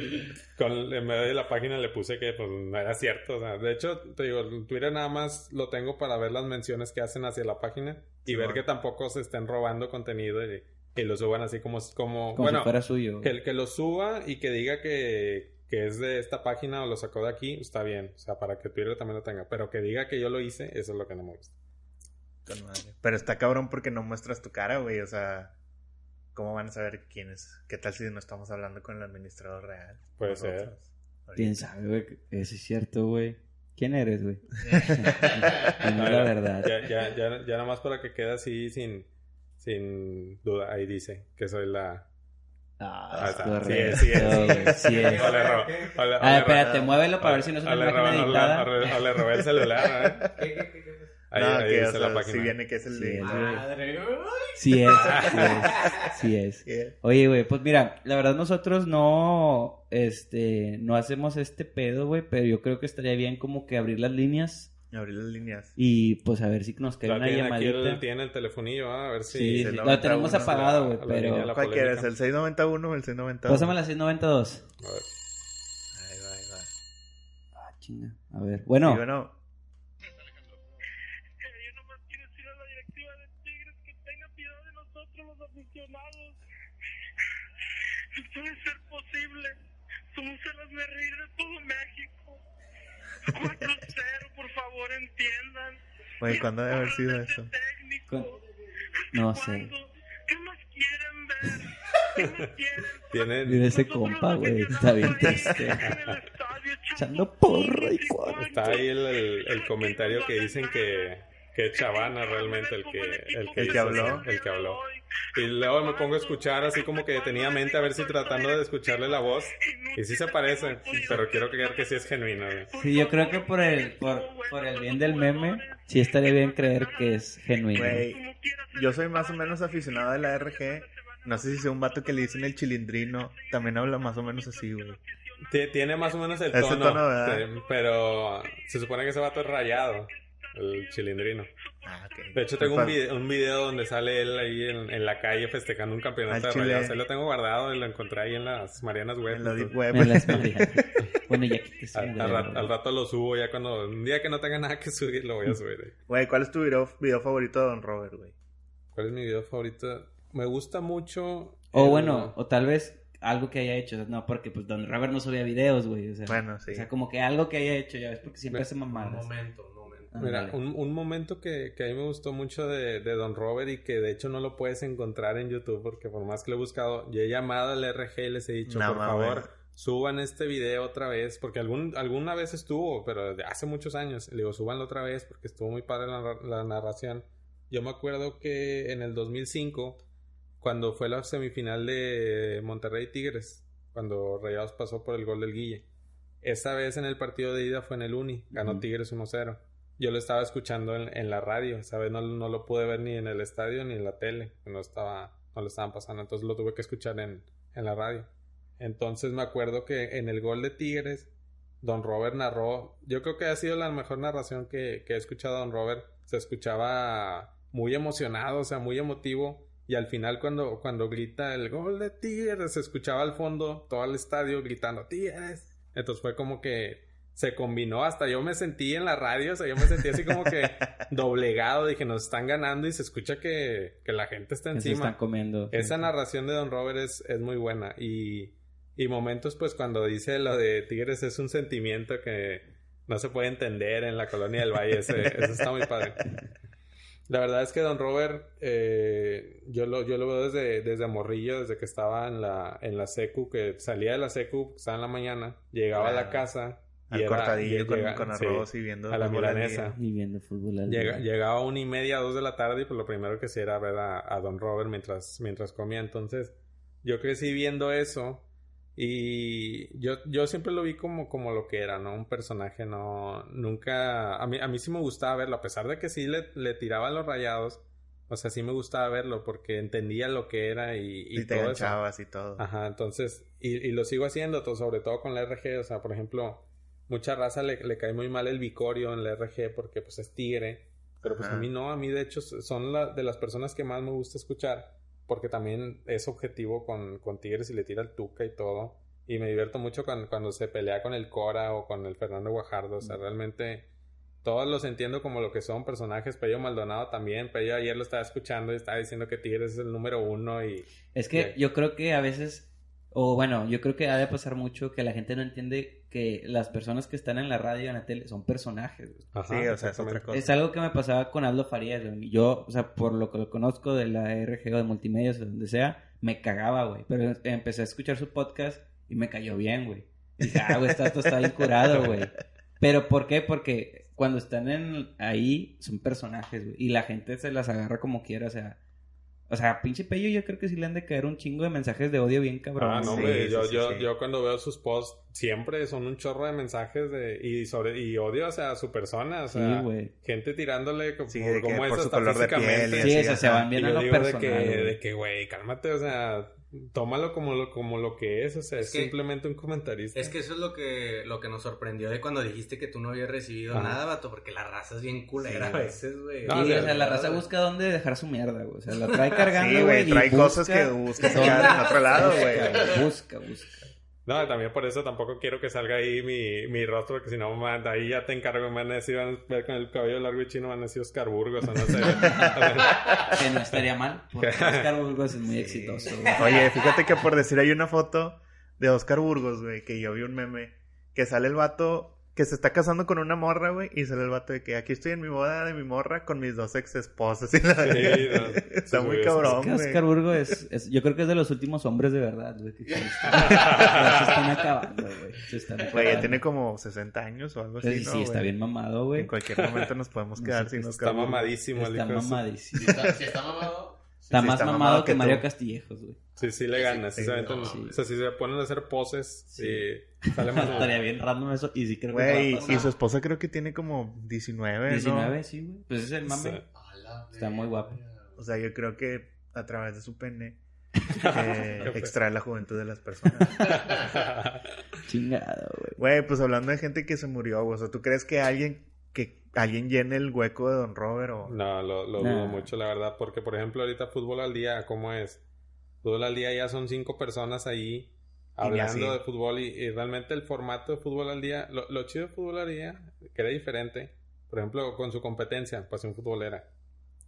S5: con, en medio de la página le puse que pues no era cierto. O sea, de hecho, te digo, Twitter nada más lo tengo para ver las menciones que hacen hacia la página y ver que tampoco se estén robando contenido y, y lo suban así como, como,
S2: Como
S5: bueno,
S2: si fuera suyo.
S5: que, que lo suba y que diga que, que es de esta página o lo sacó de aquí, está bien. O sea, para que Twitter también lo tenga. Pero que diga que yo lo hice, eso es lo que no me gusta.
S3: Con madre. Pero está cabrón porque no muestras tu cara, güey. O sea, ¿cómo van a saber quién es? ¿Qué tal si no estamos hablando con el administrador real?
S5: Puede
S3: Nosotros.
S5: ser.
S2: ¿Quién sabe, güey? Eso es cierto, güey. ¿Quién eres, güey? Dime la verdad.
S5: Ya, ya, ya, ya nada más para que quede así sin, sin duda. Ahí dice que soy la...
S2: Ah,
S5: Ah, está.
S2: correcto,
S5: Sí es, sí es.
S2: sí es.
S5: O le ro- o le- o
S2: Ah, espérate, muévelo para ver si no es una
S5: le-
S2: editada.
S5: o le- robé el celular, ¿eh? Ahí,
S3: no,
S5: ahí
S3: que, o
S5: dice
S3: sea,
S5: la página.
S3: si viene que es el
S2: Sí,
S3: de...
S2: es.
S4: Madre.
S2: Sí es, sí es, sí es. Oye, güey, pues mira, la verdad nosotros no, este, no hacemos este pedo, güey, pero yo creo que estaría bien como que abrir las líneas
S3: Abrir las líneas.
S2: y pues a ver si nos
S5: sea,
S2: una
S5: tiene aquí el,
S2: llamadita.
S5: tiene el telefonillo, ¿ah? a ver si...
S2: Sí, sí, lo
S3: 91,
S2: tenemos apagado, güey, pero...
S5: la
S3: ¿Cuál quieres? ¿El 691 o el 692?
S2: Pásame la 692.
S5: A ver.
S3: Ahí va, ahí va.
S2: Ah, chinga. A ver, bueno.
S3: Sí, bueno,
S6: Yo nomás quiero decir a la directiva de Tigres que tenga piedad de nosotros los aficionados. No puede ser posible. Somos el reír de todo México. 4-0, por favor, entiendan.
S3: güey, ¿cuándo debe haber sido eso?
S6: técnico.
S2: No sé.
S6: ¿Qué más quieren ver? ¿Qué más quieren?
S2: Mira ese compa, güey, está bien
S6: ahí
S2: triste.
S6: echando
S2: porra y cuadro.
S5: Está ahí el, el, el comentario que dicen que, que es Chavana realmente el que, el que,
S3: El que
S5: dice
S3: habló.
S5: el que habló. Y luego me pongo a escuchar así como que detenidamente a ver si tratando de escucharle la voz. Y sí se parece, pero quiero creer que sí es genuino. güey.
S2: Sí, yo creo que por el, por, por el bien del meme, sí estaría bien creer que es genuino.
S3: Güey, yo soy más o menos aficionado de la RG. No sé si sea un vato que le dicen el chilindrino. También habla más o menos así, güey.
S5: Ti- Tiene más o menos el
S3: Ese
S5: tono,
S3: tono,
S5: sí, pero se supone que ese vato es rayado, el chilindrino.
S3: Ah.
S5: De hecho, tengo un video, un video donde sale él ahí en, en la calle festejando un campeonato
S3: Al
S5: de rayados. Ahí lo tengo guardado y lo encontré ahí en las Marianas Web.
S3: En la Deep
S5: entonces-
S3: Web.
S2: Me las mariachis. Bueno, ya que te
S5: Al, al rat- al rato lo subo ya cuando... Un día que no tenga nada que subir, lo voy a subir. ahí.
S3: Güey, ¿cuál es tu video, video favorito de Don Robert, güey?
S5: ¿Cuál es mi video favorito? Me gusta mucho...
S2: O
S5: el-
S2: bueno, o tal vez algo que haya hecho. No, porque pues Don Robert no subía videos, güey. O sea,
S3: Bueno, sí.
S2: o sea, como que algo que haya hecho, ya ves, porque siempre
S5: Me-
S2: hace mamadas.
S4: un momento.
S5: Mira, un, un momento que, que a mí me gustó mucho de, de Don Robert y que de hecho no lo puedes encontrar en YouTube porque por más que lo he buscado, yo he llamado al RG y les he dicho,
S3: No
S5: por favor, suban este video otra vez, porque algún, alguna vez estuvo, pero de hace muchos años. Le digo, súbanlo otra vez porque estuvo muy padre la, la narración. Yo me acuerdo que en el 2005, cuando fue la semifinal de Monterrey Tigres, cuando Rayados pasó por el gol del Guille. Esa vez en el partido de ida fue en el Uni, ganó. Tigres 1-0. Yo lo estaba escuchando en, la radio, esa vez no, no lo pude ver ni en el estadio ni en la tele, no estaba, no lo estaban pasando, entonces lo tuve que escuchar en, en la radio. Entonces me acuerdo que en el gol de Tigres, Don Robert narró, yo creo que ha sido la mejor narración que, que he escuchado a Don Robert, se escuchaba muy emocionado, o sea, muy emotivo, y al final cuando, cuando grita el gol de Tigres, se escuchaba al fondo todo el estadio gritando Tigres. Entonces fue como que se combinó, hasta yo me sentí en la radio, o sea, yo me sentí así como que doblegado, dije, nos están ganando y se escucha que, que la gente está
S2: Que se
S5: encima.
S2: están comiendo.
S5: Esa narración de Don Robert es, es muy buena. Y, y momentos, pues, cuando dice lo de Tigres es un sentimiento que no se puede entender en la colonia del Valle. Ese, eso está muy padre. La verdad es que Don Robert, eh, yo, lo, yo lo veo desde, desde morrillo, desde que estaba en la, en la secu, que salía de la secu, estaba en la mañana, llegaba a la
S3: Claro.
S5: casa.
S3: Al
S5: era-
S3: cortadillo con,
S5: llega-
S3: con
S5: sí,
S3: arroz y viendo
S5: a la milanesa.
S2: Y viendo fútbol al
S5: Llega-
S2: día.
S5: llegaba a una y media, dos de la tarde y pues lo primero que hacía era ver a, a Don Robert mientras, mientras comía. Entonces yo crecí viendo eso y yo, yo siempre lo vi como, como lo que era, ¿no? Un personaje, no, nunca, a mí, a mí sí me gustaba verlo, a pesar de que sí le, le tiraba los rayados, o sea, sí me gustaba verlo porque entendía lo que era y, y
S3: Y te
S5: todo eso.
S3: y todo.
S5: Ajá, entonces, y, y lo sigo haciendo, to- sobre todo con la RG, o sea, por ejemplo, mucha raza le, le cae muy mal el Vicorio en la RG porque pues es tigre, pero pues
S3: Ajá.
S5: a mí no, a mí de hecho son la, de las personas que más me gusta escuchar porque también es objetivo con, con Tigres y le tira el tuca y todo, y me divierto mucho cuando, cuando se pelea con el Cora o con el Fernando Guajardo, o sea, realmente todos los entiendo como lo que son personajes, Pello Maldonado también, Pello ayer lo estaba escuchando y estaba diciendo que Tigres es el número uno y...
S2: Es que yo creo que a veces, o bueno, yo creo que ha de pasar mucho que la gente no entiende que las personas que están en la radio y en la tele son personajes.
S5: Ajá,
S3: Sí, o sea, es otra cosa.
S2: Es algo que me pasaba con Aldo Farías, güey. Yo, o sea, por lo que lo conozco de la RG o de multimedia o donde sea, me cagaba, güey. Pero empecé a escuchar su podcast y me cayó bien, güey. Dije, ah, güey, está, esto está bien curado, güey. Pero ¿por qué? Porque cuando están en ahí son personajes, güey. Y la gente se las agarra como quiera, o sea. O sea, pinche Pello, yo creo que sí le han de caer un chingo de mensajes de odio bien cabrón.
S5: Ah, no, hombre,
S3: sí,
S5: yo,
S3: sí,
S5: yo,
S3: sí.
S5: yo cuando veo sus posts siempre son un chorro de mensajes de y sobre y odio o sea, a su persona, o
S2: Sí,
S5: sea,
S2: güey.
S5: gente tirándole como, como
S3: por
S5: es
S3: su
S5: hasta físicamente.
S3: piel y
S2: Sí,
S3: así,
S2: eso se van bien a lo
S5: digo
S2: personal.
S5: de que, güey, cálmate, o sea, tómalo como lo, como lo que es, o sea, es,
S1: Es que-
S5: simplemente un comentarista.
S1: Es que eso es lo que, lo que nos sorprendió de cuando dijiste que tú no habías recibido
S5: Ajá.
S1: nada, vato, porque la raza es bien culera
S3: Sí,
S1: a veces, güey.
S5: No, o sea,
S2: la raza busca dónde dejar su mierda, güey. O sea, la trae cargando,
S3: Sí, güey,
S2: y
S3: trae
S2: busca
S3: cosas que busca sacar en otro lado, güey.
S2: Busca, busca.
S5: No, también por eso tampoco quiero que salga ahí mi, mi rostro, porque si no, man, ahí ya te encargo, me van a decir, van a ver con el cabello largo y chino, van a decir Oscar Burgos, o no sé.
S2: Que no estaría mal, porque Oscar Burgos es muy
S3: Sí.
S2: exitoso, güey.
S3: Oye, fíjate que por decir hay una foto de Oscar Burgos, güey, que yo vi un meme, que sale el vato que se está casando con una morra, güey, y sale el vato de que aquí estoy en mi boda de mi morra con mis dos ex esposas. Y la-
S5: Sí, no,
S3: está
S5: sí,
S3: muy
S5: güey,
S3: cabrón,
S2: Es que
S3: güey.
S2: Oscar Burgos es, es- yo creo que es de los últimos hombres de verdad, güey, que se están acabando, güey. Se están
S3: Güey,
S2: acabando.
S3: ya tiene como 60 años o algo así,
S2: Sí,
S3: ¿no,
S2: sí, está
S3: güey?
S2: bien mamado, güey.
S3: En cualquier momento nos podemos quedar sin Oscar
S5: Está mamadísimo el
S2: Está mamadísimo.
S4: Si está, si está mamado,
S2: Está
S3: Sí,
S2: más
S3: está
S2: mamado,
S3: mamado
S2: que,
S3: que
S2: Mario. Castillejos, güey.
S5: Sí, sí le gana, sí,
S3: Sí,
S4: no,
S5: o sea, si se ponen a hacer poses, sí, sale más
S2: Estaría bien random eso. Y sí creo que
S3: Güey, y su esposa creo que tiene como 19,
S2: 19,
S3: ¿no?
S2: sí, güey. Pues es el mame. Está muy guapo.
S3: O sea, yo creo que a través de su pene eh, extrae la juventud de las personas.
S2: Chingado, güey.
S3: Güey, pues hablando de gente que se murió, güey, o sea, ¿tú crees que alguien alguien llene el hueco de Don Robert o
S5: No, lo, lo
S2: Nah.
S5: dudo mucho, la verdad, porque por ejemplo ahorita fútbol al día, ¿cómo es? Fútbol al día ya son cinco personas ahí hablando de fútbol y, y realmente el formato de fútbol al día, lo, lo chido de fútbol al día, que era diferente, por ejemplo, con su competencia, pasión futbolera.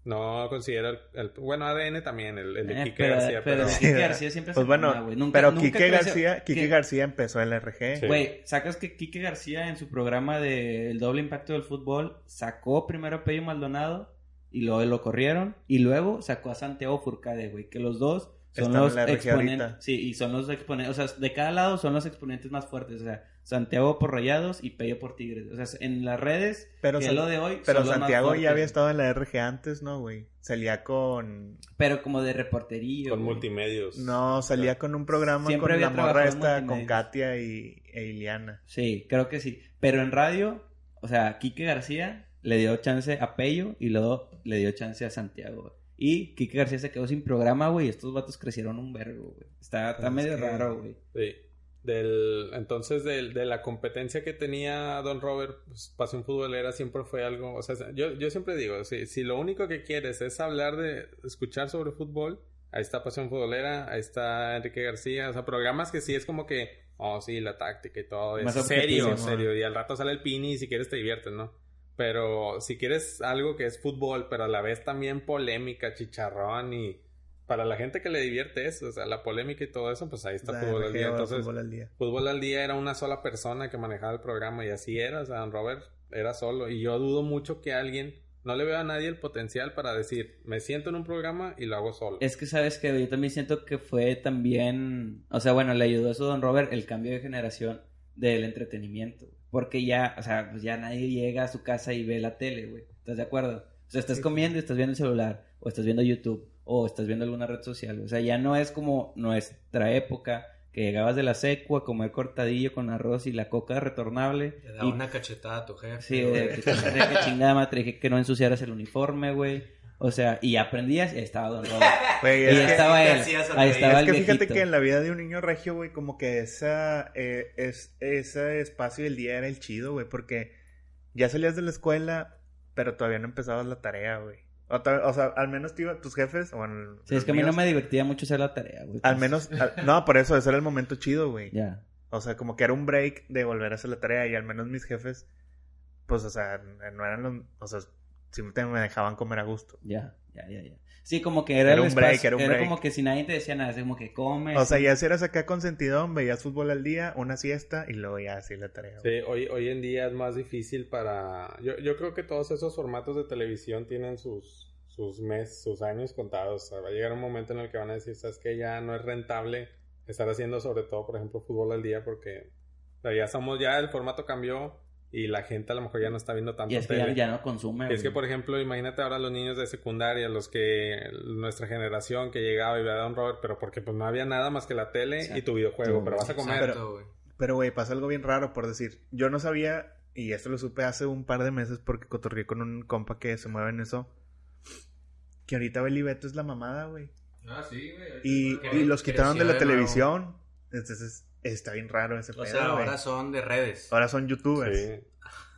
S5: No considero el, el- bueno, ADN también, el, el de
S2: Eh,
S5: Quique
S2: pero,
S5: García,
S2: pero
S5: pero,
S2: Quique García siempre
S3: Pues
S2: se
S3: bueno,
S2: güey. Nunca-
S3: pero
S2: nunca
S3: Quique
S2: creció-
S3: García, Quique
S2: que-
S3: García empezó el RG.
S5: Sí.
S2: Güey, sacas que Quique García en su programa de El doble impacto del fútbol sacó primero a Pello Maldonado y luego lo corrieron y luego sacó a Santiago Furcade, güey, que los dos son
S3: Están en
S2: los
S3: la RG
S2: exponentes. Sí, y son los exponentes. O sea, de cada lado son los exponentes más fuertes. O sea, Santiago por Rayados y Pello por Tigres. O sea, en las redes,
S3: Pero
S2: que es lo de hoy.
S3: Pero
S2: son los más
S3: Santiago ya había estado en la RG antes, ¿no, güey? Salía con...
S2: Pero como de reportería.
S5: Con
S2: güey.
S5: multimedios.
S3: No, salía con un programa
S2: Siempre
S3: con
S2: había
S3: la morra esta, con. Katia y, e Iliana.
S2: Sí, creo que sí. Pero en radio, o sea, Quique García le dio chance a Pello y luego le dio chance a Santiago. güey. Y Quique García se quedó sin programa, güey. Estos vatos crecieron un vergo, güey. Está, está medio
S3: que-
S2: raro, güey.
S5: Sí. Del, entonces, del- de, la competencia que tenía Don Robert, pues, Pasión Futbolera siempre fue algo. O sea, yo, yo siempre digo: si, si lo único que quieres es hablar de escuchar sobre fútbol, ahí está Pasión Futbolera, ahí está Enrique García. O sea, programas que sí es como que, oh, sí, la táctica y todo. Es
S2: Más
S5: serio, serio. Y al rato sale el pini y si quieres te diviertes, ¿no? Pero si quieres algo que es fútbol, pero a la vez también polémica, chicharrón y. Para la gente que le divierte eso, o sea, la polémica y todo eso, pues ahí está
S3: La
S5: fútbol al día. Entonces,
S3: Fútbol al día.
S5: Fútbol al día era una sola persona que manejaba el programa y así era, o sea, Don Robert era solo y yo dudo mucho que alguien, no le veo a nadie el potencial para decir, me siento en un programa y lo hago solo.
S2: Es que sabes que yo también siento que fue también, o sea, bueno, le ayudó eso a Don Robert el cambio de generación del entretenimiento, porque ya, o sea, pues ya nadie llega a su casa y ve la tele, güey. ¿Estás de acuerdo? O sea, estás comiendo y estás viendo el celular, o estás viendo YouTube, o estás viendo alguna red social. O sea, ya no es como nuestra época que llegabas de la secu a comer cortadillo con arroz y la coca retornable.
S1: Le da
S2: y
S1: una cachetada a tu jefe.
S2: Sí, de que, de que chingada madre, te dije que no ensuciaras el uniforme, güey. O sea, y aprendías y estaba Don Robert. Y
S3: que,
S2: estaba
S1: te
S2: él. Ahí estaba
S3: es
S2: el
S3: que fíjate que en la vida de un niño regio, güey, como que esa, eh, es, ese espacio del día era el chido, güey, porque ya salías de la escuela, pero todavía no empezabas la tarea, güey. O, sea, al menos te iba, tus jefes, o bueno,
S2: Sí, es que a mí no me divertía mucho hacer la tarea, güey.
S3: Al
S2: Pues,
S3: menos, al- no, por eso, ese era el momento chido, güey.
S2: Ya.
S3: O sea, como que era un break de volver a hacer la tarea y al menos mis jefes, pues, o sea, no eran los, o sea, siempre me dejaban comer a gusto.
S2: Ya, ya, ya, ya. Sí, como que era,
S3: Era
S2: el
S3: un break,
S2: espacio-
S3: era un break.
S2: como que si nadie te decía nada, así como que come.
S3: O sea, ya si eras acá consentidón, veías fútbol al día, una siesta y luego ya así la tarea.
S5: Sí, hoy, hoy en día es más difícil para... Yo, yo creo que todos esos formatos de televisión tienen sus, sus meses, sus años contados. O sea, va a llegar un momento en el que van a decir, sabes que ya no es rentable estar haciendo sobre todo, por ejemplo, fútbol al día porque o sea, ya somos, ya el formato cambió y la gente a lo mejor ya no está viendo tanto
S2: y es que ya,
S5: tele.
S2: ya no consume.
S5: Es que, por ejemplo, imagínate ahora los niños de secundaria, los que nuestra generación que llegaba y veía a Don Robert, pero porque pues no había nada más que la tele y tu videojuego, pero vas a comer.
S1: Exacto, güey.
S3: Pero, güey, pasa algo bien raro por decir. Yo no sabía, y esto lo supe hace un par de meses porque cotorreé con un compa que se mueve en eso, que ahorita Beli Beto es la mamada, güey.
S4: Ah, sí, güey.
S3: Y, y los quitaron de la televisión. Entonces, está bien raro ese
S1: O
S3: pedo,
S1: sea, ahora son de redes.
S3: Ahora son youtubers.
S5: Sí.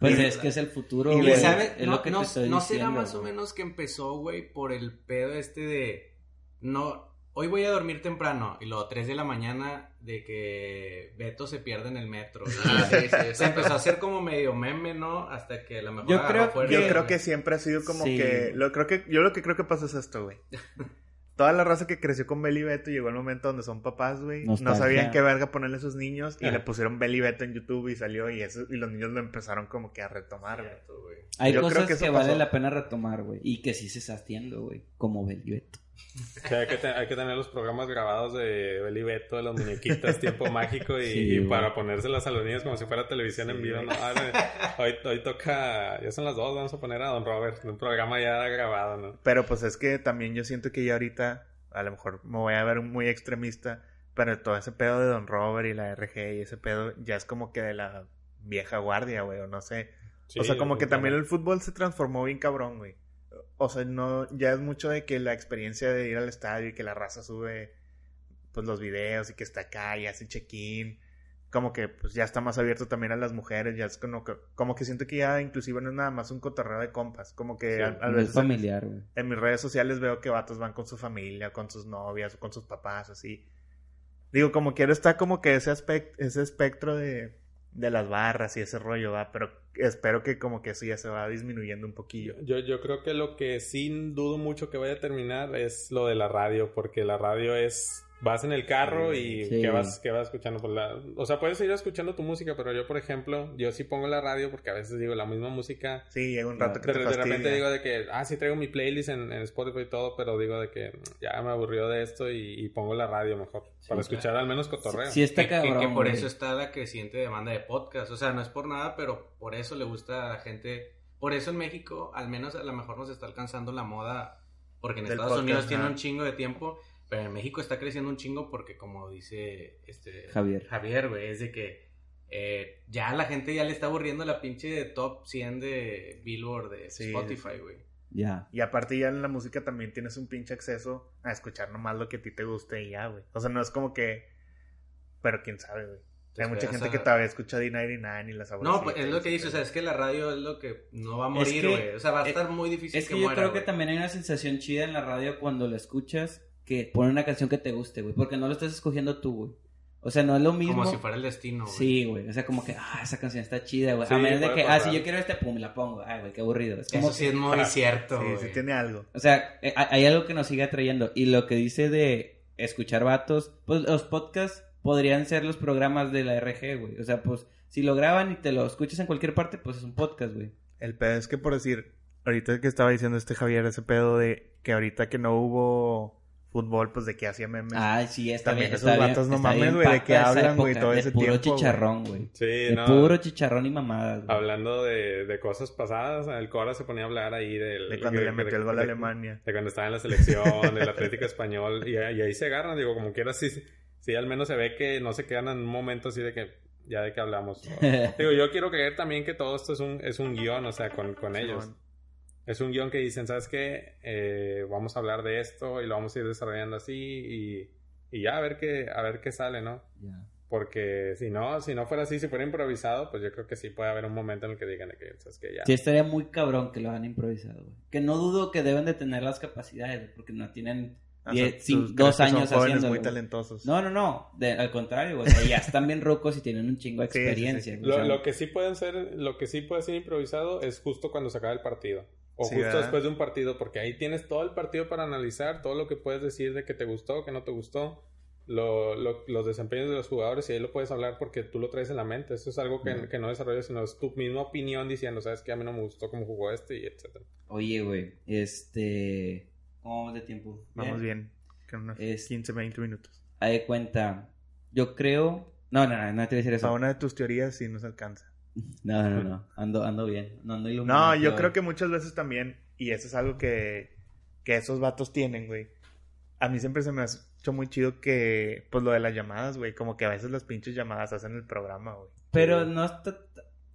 S2: Pues es que es el futuro,
S3: y
S2: güey.
S1: No,
S2: lo que
S1: no,
S2: te estoy
S1: no será más o menos que empezó, güey, por el pedo este de... No, hoy voy a dormir temprano. Y luego 3 de la mañana de que Beto se pierde en el metro.
S4: Ah, sí, sí.
S1: Se empezó a hacer como medio meme, ¿no? Hasta que a lo mejor
S2: Yo creo
S1: fuerza,
S3: Yo creo que siempre ha sido como
S2: Sí.
S3: que, lo creo que. Yo lo que creo que pasó es esto, güey. Toda la raza que creció con Beli Beto llegó el momento donde son papás, güey. No sabían qué verga ponerle a sus niños y le pusieron Beli Beto en YouTube y salió y eso y los niños lo empezaron como que a retomar, güey.
S2: Hay
S3: Yo creo
S2: cosas
S3: que
S2: que,
S3: eso
S2: vale
S3: pasó.
S2: la pena retomar, güey. Y que sí se está haciendo, güey. Como Bellueto.
S5: O sea, hay, que te- hay que tener los programas grabados de Beli Beto, de las muñequitas, tiempo mágico y,
S2: Sí,
S5: y
S2: güey.
S5: para ponérselas a los niños como si fuera televisión en vivo. ¿no? Hoy, hoy toca, ya son las dos, vamos a poner a Don Robert, un programa ya grabado, ¿no?
S3: Pero pues es que también yo siento que ya ahorita, a lo mejor me voy a ver muy extremista, pero todo ese pedo de Don Robert y la RG y ese pedo ya es como que de la vieja guardia, güey, o no sé.
S5: Sí,
S3: o sea, como que también el fútbol se transformó bien cabrón, güey. O sea, no, ya es mucho de que la experiencia de ir al estadio y que la raza sube pues los videos y que está acá y hace check-in. Como que pues ya está más abierto también a las mujeres, ya es como que, como que siento que ya inclusive no es nada más un cotorreo de compas, como que
S5: Sí,
S3: a, veces
S2: familiar, güey.
S3: en mis redes sociales veo que vatos van con su familia, con sus novias o con sus papás, así. Digo, como quiero está como que ese aspecto, ese espectro de, de las barras y ese rollo, va, pero espero que como que eso ya se va disminuyendo un poquillo.
S5: Yo, yo creo que lo que sí dudo mucho que vaya a terminar es lo de la radio, porque la radio es vas en el carro y
S2: Sí.
S5: ¿qué, vas, qué vas escuchando? Pues la- o sea, puedes ir escuchando tu música, pero yo, por ejemplo, yo sí pongo la radio porque a veces digo la misma música.
S3: Sí, llega un rato que
S5: De,
S3: te
S5: de repente digo de que, ah, sí traigo mi playlist en, en Spotify y todo, pero digo de que ya me aburrió de esto y, y pongo la radio mejor. para escuchar al menos cotorreo.
S2: Sí está
S1: Que- que-
S2: cabrón,
S1: que por eso está la creciente demanda de podcast. O sea, no es por nada, pero por eso le gusta a la gente. Por eso en México, al menos a lo mejor nos está alcanzando la moda, porque en Estados
S3: podcast,
S1: Unidos tiene un chingo de tiempo, pero en México está creciendo un chingo porque, como dice este
S2: Javier.
S1: Javier, güey, es de que eh, ya la gente ya le está aburriendo la pinche top 100 de Billboard de
S3: Sí,
S1: Spotify, güey.
S2: Ya.
S3: Y aparte ya en la música también tienes un pinche acceso a escuchar nomás lo que a ti te guste y ya, güey. O sea, no es como que... Pero quién sabe, güey. Hay mucha
S1: esperas
S3: gente
S1: a-
S3: que todavía escucha D99 y las
S1: No, pues es lo que dice, o sea, es que la radio es lo que no va a morir,
S2: que-
S1: güey. O sea, va a
S2: es-
S1: estar muy difícil
S2: Es que,
S1: que
S2: yo
S1: muera,
S2: creo que también hay una sensación chida en la radio cuando la escuchas que pone una canción que te guste, güey. Porque no lo estás escogiendo tú, güey. O sea, no es lo mismo.
S1: Como si fuera el destino, güey.
S2: Sí, güey. O sea, como que, ah, esa canción está chida, güey.
S5: Sí,
S2: a menos de que, ah,
S5: pasar.
S2: si yo quiero este, pum, la pongo. Ay, güey, qué aburrido. Es como
S1: Eso sí es muy cierto,
S3: Sí,
S1: güey.
S3: sí tiene algo.
S2: O sea, eh, hay hay algo que nos sigue atrayendo. Y lo que dice de escuchar vatos, pues los podcasts podrían ser los programas de la RG, güey. O sea, pues si lo graban y te lo escuchas en cualquier parte, pues es un podcast, güey.
S3: El pedo es que por decir, ahorita que estaba diciendo este Javier, ese pedo de que ahorita que no hubo fútbol, pues de que hacía memes.
S2: Ay, sí, está
S3: También
S2: bien.
S3: esos
S2: está bien-
S3: no mames, güey, de
S2: esa
S3: hablan, güey, todo
S2: de
S3: ese
S2: puro
S3: tiempo,
S2: chicharrón, güey.
S5: Sí,
S2: De
S5: no.
S2: puro chicharrón y mamadas, güey.
S5: Hablando de, de cosas pasadas, el Cora se ponía a hablar ahí del...
S3: De cuando
S5: de-
S3: le metió
S5: de-
S3: el gol a
S5: de-
S3: Alemania.
S5: De cuando estaba en la selección, del Atlético Español, y, y ahí se agarran, digo, como quiera, sí, sí, al menos se ve que no se quedan en un momento así de que, ya de que hablamos. digo, yo quiero creer también que todo esto es un, es un guion, o sea, con, con ellos. Es un guion que dicen, ¿sabes qué? Eh, vamos a hablar de esto y lo vamos a ir desarrollando así y, y ya a ver qué, a ver qué sale, ¿no? Porque si no, si no fuera así, si fuera improvisado, pues yo creo que sí puede haber un momento en el que digan de que, ¿sabes qué? Ya.
S2: Sí, estaría muy cabrón que lo hagan improvisado, güey. Que no dudo que deben de tener las capacidades, porque no tienen
S3: O sea,
S2: diez-
S3: ¿tú
S2: cinco- dos años haciéndolo.
S3: muy talentosos.
S2: No, no, no. De- al contrario, güey. O sea, ya están bien rucos y tienen un chingo de
S3: Sí, sí, sí.
S2: experiencia.
S5: lo que sí pueden ser, lo que sí puede ser improvisado es justo cuando se acaba el partido. O
S3: Sí,
S5: justo
S3: ¿verdad?
S5: después de un partido, porque ahí tienes todo el partido para analizar, todo lo que puedes decir de que te gustó, que no te gustó, lo- lo- los desempeños de los jugadores, y ahí lo puedes hablar porque tú lo traes en la mente. Eso es algo que, que no desarrollas, sino es tu misma opinión diciendo, sabes que a mí no me gustó cómo jugó este, y etcétera.
S2: Oye, güey. Este. ¿Cómo vamos de tiempo?
S3: Vamos bien. Con unos
S2: Es-
S3: 15, 20 minutos.
S2: Haz de cuenta. Yo creo. No, no, no, no te voy a decir eso.
S3: Para una de tus teorías sí nos alcanza.
S2: No, no, no. Ando, ando bien. No ando iluminado.
S3: No, yo creo que muchas veces también, y eso es algo que, que esos vatos tienen, güey. A mí siempre se me ha hecho muy chido que, pues lo de las llamadas, güey, como que a veces las pinches llamadas hacen el programa, güey.
S2: Pero no está.